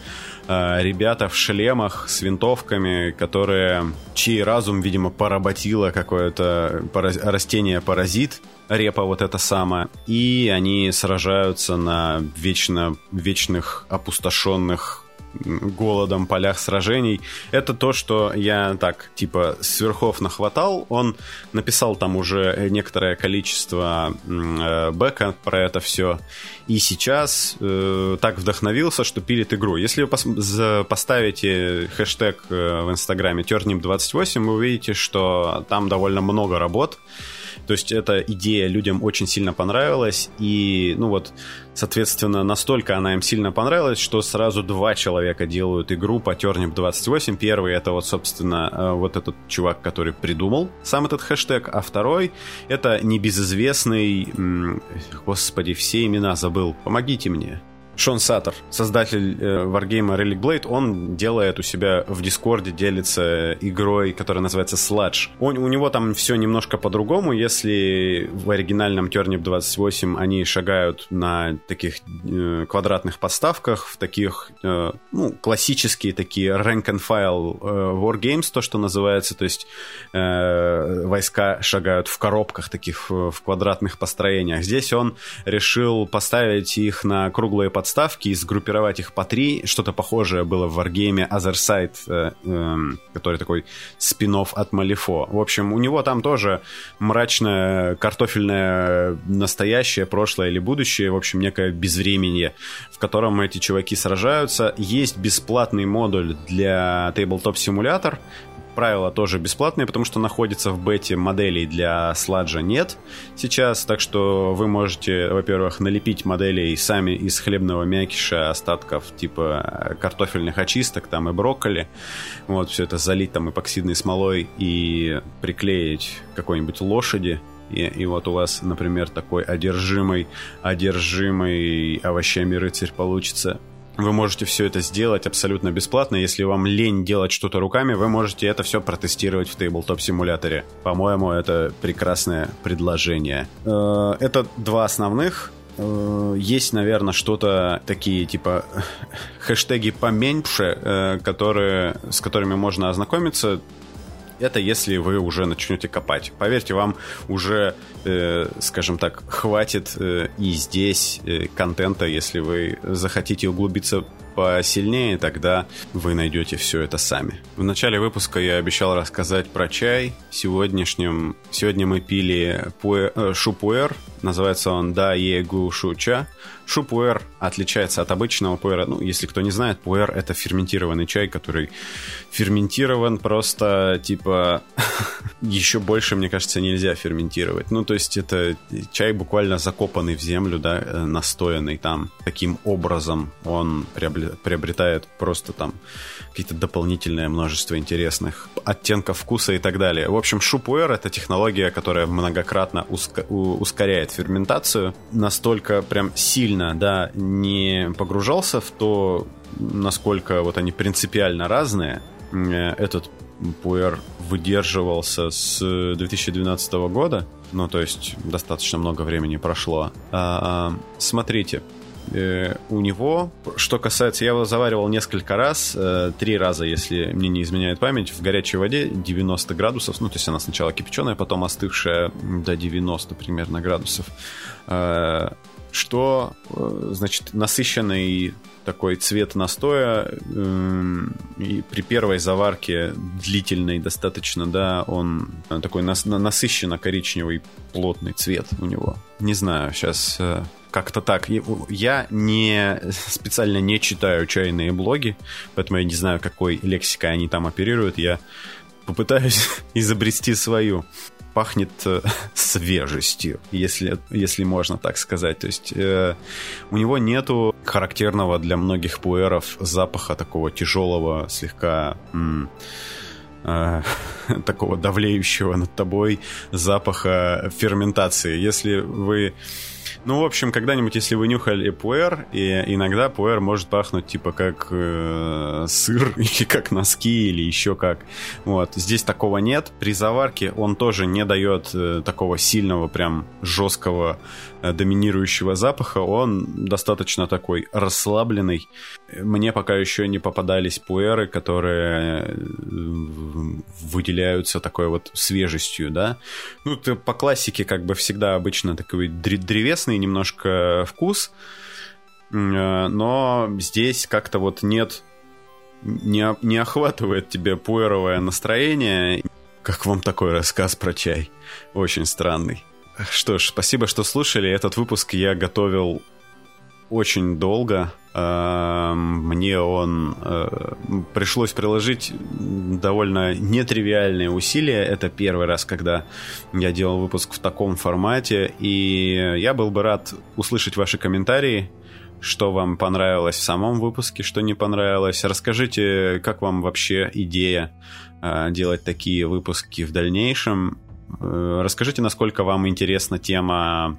э, ребята в шлемах с винтовками, которые чей разум, видимо, поработило какое-то растение-паразит, репа вот это самое, и они сражаются на вечно, вечных опустошенных голодом полях сражений. Это то, что я так, типа, сверхов нахватал. Он написал там уже некоторое количество э, бэка про это все. И сейчас э, так вдохновился, что пилит игру. Если вы пос- поставите хэштег э, в инстаграме turnip28, вы увидите, что там довольно много работ. То есть эта идея людям очень сильно понравилась, и, ну вот, соответственно, настолько она им сильно понравилась, что сразу два человека делают игру по Turnip 28. Первый это вот, собственно, э, вот этот чувак, который придумал сам этот хэштег, а второй это небезызвестный, господи, все имена забыл, помогите мне. Шон Саттер, создатель э, Wargame Relic Blade, он делает у себя в Дискорде, делится игрой, которая называется Sludge. Он, у него там все немножко по-другому. Если в оригинальном Turnip 28 они шагают на таких э, квадратных подставках, в таких, э, ну, классические такие rank and file э, Wargames, то, что называется, то есть э, войска шагают в коробках таких, в, в квадратных построениях. Здесь он решил поставить их на круглые подставки подставки и сгруппировать их по три. Что-то похожее было в Wargame Other Side, э, э, который такой спин от Малифо. В общем, у него там тоже мрачное картофельное настоящее, прошлое или будущее, в общем, некое безвременье, в котором эти чуваки сражаются. Есть бесплатный модуль для Tabletop Simulator, правила тоже бесплатные, потому что находится в бете моделей для сладжа нет сейчас, так что вы можете, во-первых, налепить моделей сами из хлебного мякиша, остатков типа картофельных очисток там и брокколи, вот, все это залить там эпоксидной смолой и приклеить какой-нибудь лошади, и, и вот у вас, например, такой одержимый, одержимый овощами рыцарь получится. Вы можете все это сделать абсолютно бесплатно. Если вам лень делать что-то руками, вы можете это все протестировать в Tabletop симуляторе. По-моему, это прекрасное предложение. Э, это два основных э, есть, наверное, что-то такие типа <laughs> хэштеги поменьше, э, которые, с которыми можно ознакомиться. Это если вы уже начнете копать. Поверьте, вам уже, э, скажем так, хватит э, и здесь э, контента, если вы захотите углубиться посильнее, тогда вы найдете все это сами. В начале выпуска я обещал рассказать про чай. Сегодняшним, сегодня мы пили пуэ, э, шупуэр, называется он Да Егу Шуча. Шупуэр отличается от обычного пуэра. Ну, если кто не знает, пуэр это ферментированный чай, который ферментирован просто типа <laughs> еще больше, мне кажется, нельзя ферментировать. Ну, то есть это чай буквально закопанный в землю, да, э, настоянный там. Таким образом он приобретает просто там какие-то дополнительное множество интересных оттенков вкуса и так далее. В общем, шупуэр — это технология, которая многократно ускоряет ферментацию. Настолько прям сильно, да, не погружался в то, насколько вот они принципиально разные. Э, этот пуэр выдерживался с 2012 года, ну, то есть достаточно много времени прошло. А, смотрите, э, у него, что касается, я его заваривал несколько раз, э, три раза, если мне не изменяет память, в горячей воде 90 градусов, ну, то есть она сначала кипяченая, потом остывшая до 90 примерно градусов. Э, что, значит, насыщенный такой цвет настоя, э, и при первой заварке длительной достаточно, да, он такой нас, насыщенно коричневый плотный цвет у него. Не знаю, сейчас как-то так. Я не специально не читаю чайные блоги, поэтому я не знаю, какой лексикой они там оперируют. Я попытаюсь <laughs> изобрести свою. Пахнет э, <laughs> свежестью, если, если можно так сказать. То есть э, у него нету характерного для многих пуэров запаха такого тяжелого, слегка... М- э, <laughs> такого давлеющего над тобой запаха ферментации. Если вы ну, в общем, когда-нибудь, если вы нюхали пуэр, и иногда пуэр может пахнуть типа как э, сыр, <laughs> или как носки, или еще как. Вот. Здесь такого нет. При заварке он тоже не дает э, такого сильного, прям жесткого, доминирующего запаха. Он достаточно такой расслабленный. Мне пока еще не попадались пуэры, которые э, выделяются такой вот свежестью, да. Ну, ты по классике как бы всегда обычно такой древесный немножко вкус, э, но здесь как-то вот нет, не, не охватывает тебе пуэровое настроение. Как вам такой рассказ про чай? Очень странный. Что ж, спасибо, что слушали. Этот выпуск я готовил очень долго. Эм, мне он э, пришлось приложить довольно нетривиальные усилия. Это первый раз, когда я делал выпуск в таком формате. И я был бы рад услышать ваши комментарии что вам понравилось в самом выпуске, что не понравилось. Расскажите, как вам вообще идея э, делать такие выпуски в дальнейшем. Э, расскажите, насколько вам интересна тема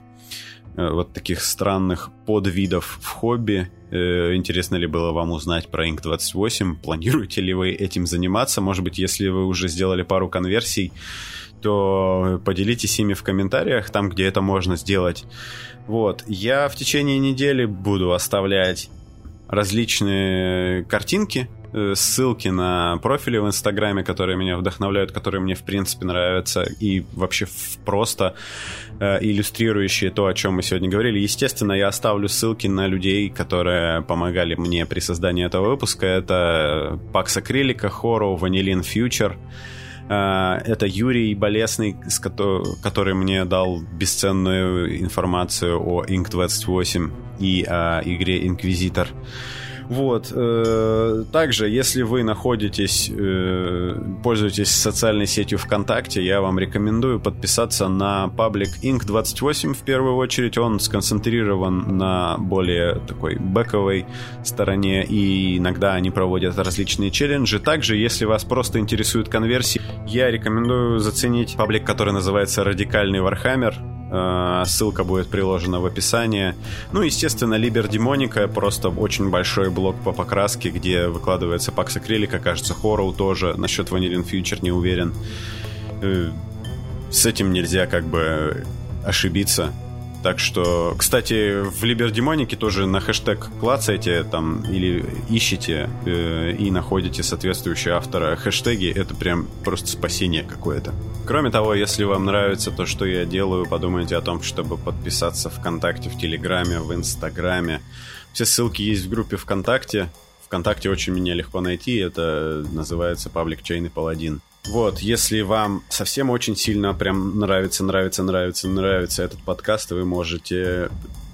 э, вот таких странных подвидов в хобби. Э, интересно ли было вам узнать про Ink 28? Планируете ли вы этим заниматься? Может быть, если вы уже сделали пару конверсий, то поделитесь ими в комментариях, там, где это можно сделать. Вот. Я в течение недели буду оставлять различные картинки, ссылки на профили в Инстаграме, которые меня вдохновляют, которые мне в принципе нравятся, и вообще просто э, иллюстрирующие то, о чем мы сегодня говорили. Естественно, я оставлю ссылки на людей, которые помогали мне при создании этого выпуска. Это Пакс Акрилика, Хору, Ванилин Фьючер, это Юрий Болесный, который мне дал бесценную информацию о Inq28 и о игре Инквизитор. Вот. Э, также, если вы находитесь, э, пользуетесь социальной сетью ВКонтакте, я вам рекомендую подписаться на паблик Inq28 в первую очередь. Он сконцентрирован на более такой бэковой стороне, и иногда они проводят различные челленджи. Также, если вас просто интересует конверсии, я рекомендую заценить паблик, который называется «Радикальный Вархаммер». Э, ссылка будет приложена в описании. Ну, естественно, Либер Демоника, просто очень большой блок по покраске, где выкладывается пакс акрилика, кажется, Хорроу тоже. Насчет Vanillin Future не уверен. Э, с этим нельзя как бы ошибиться. Так что, кстати, в Либердемонике тоже на хэштег клацаете там или ищете э, и находите соответствующие автора хэштеги. Это прям просто спасение какое-то. Кроме того, если вам нравится то, что я делаю, подумайте о том, чтобы подписаться ВКонтакте, в Телеграме, в Инстаграме. Все ссылки есть в группе ВКонтакте. ВКонтакте очень меня легко найти. Это называется паблик Чайный Паладин. Вот, если вам совсем очень сильно прям нравится, нравится, нравится, нравится этот подкаст, вы можете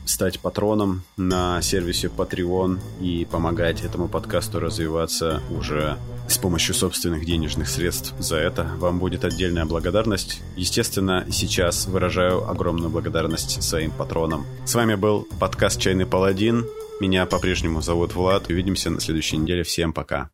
стать патроном на сервисе Patreon и помогать этому подкасту развиваться уже с помощью собственных денежных средств. За это вам будет отдельная благодарность. Естественно, сейчас выражаю огромную благодарность своим патронам. С вами был подкаст «Чайный паладин». Меня по-прежнему зовут Влад. Увидимся на следующей неделе. Всем пока.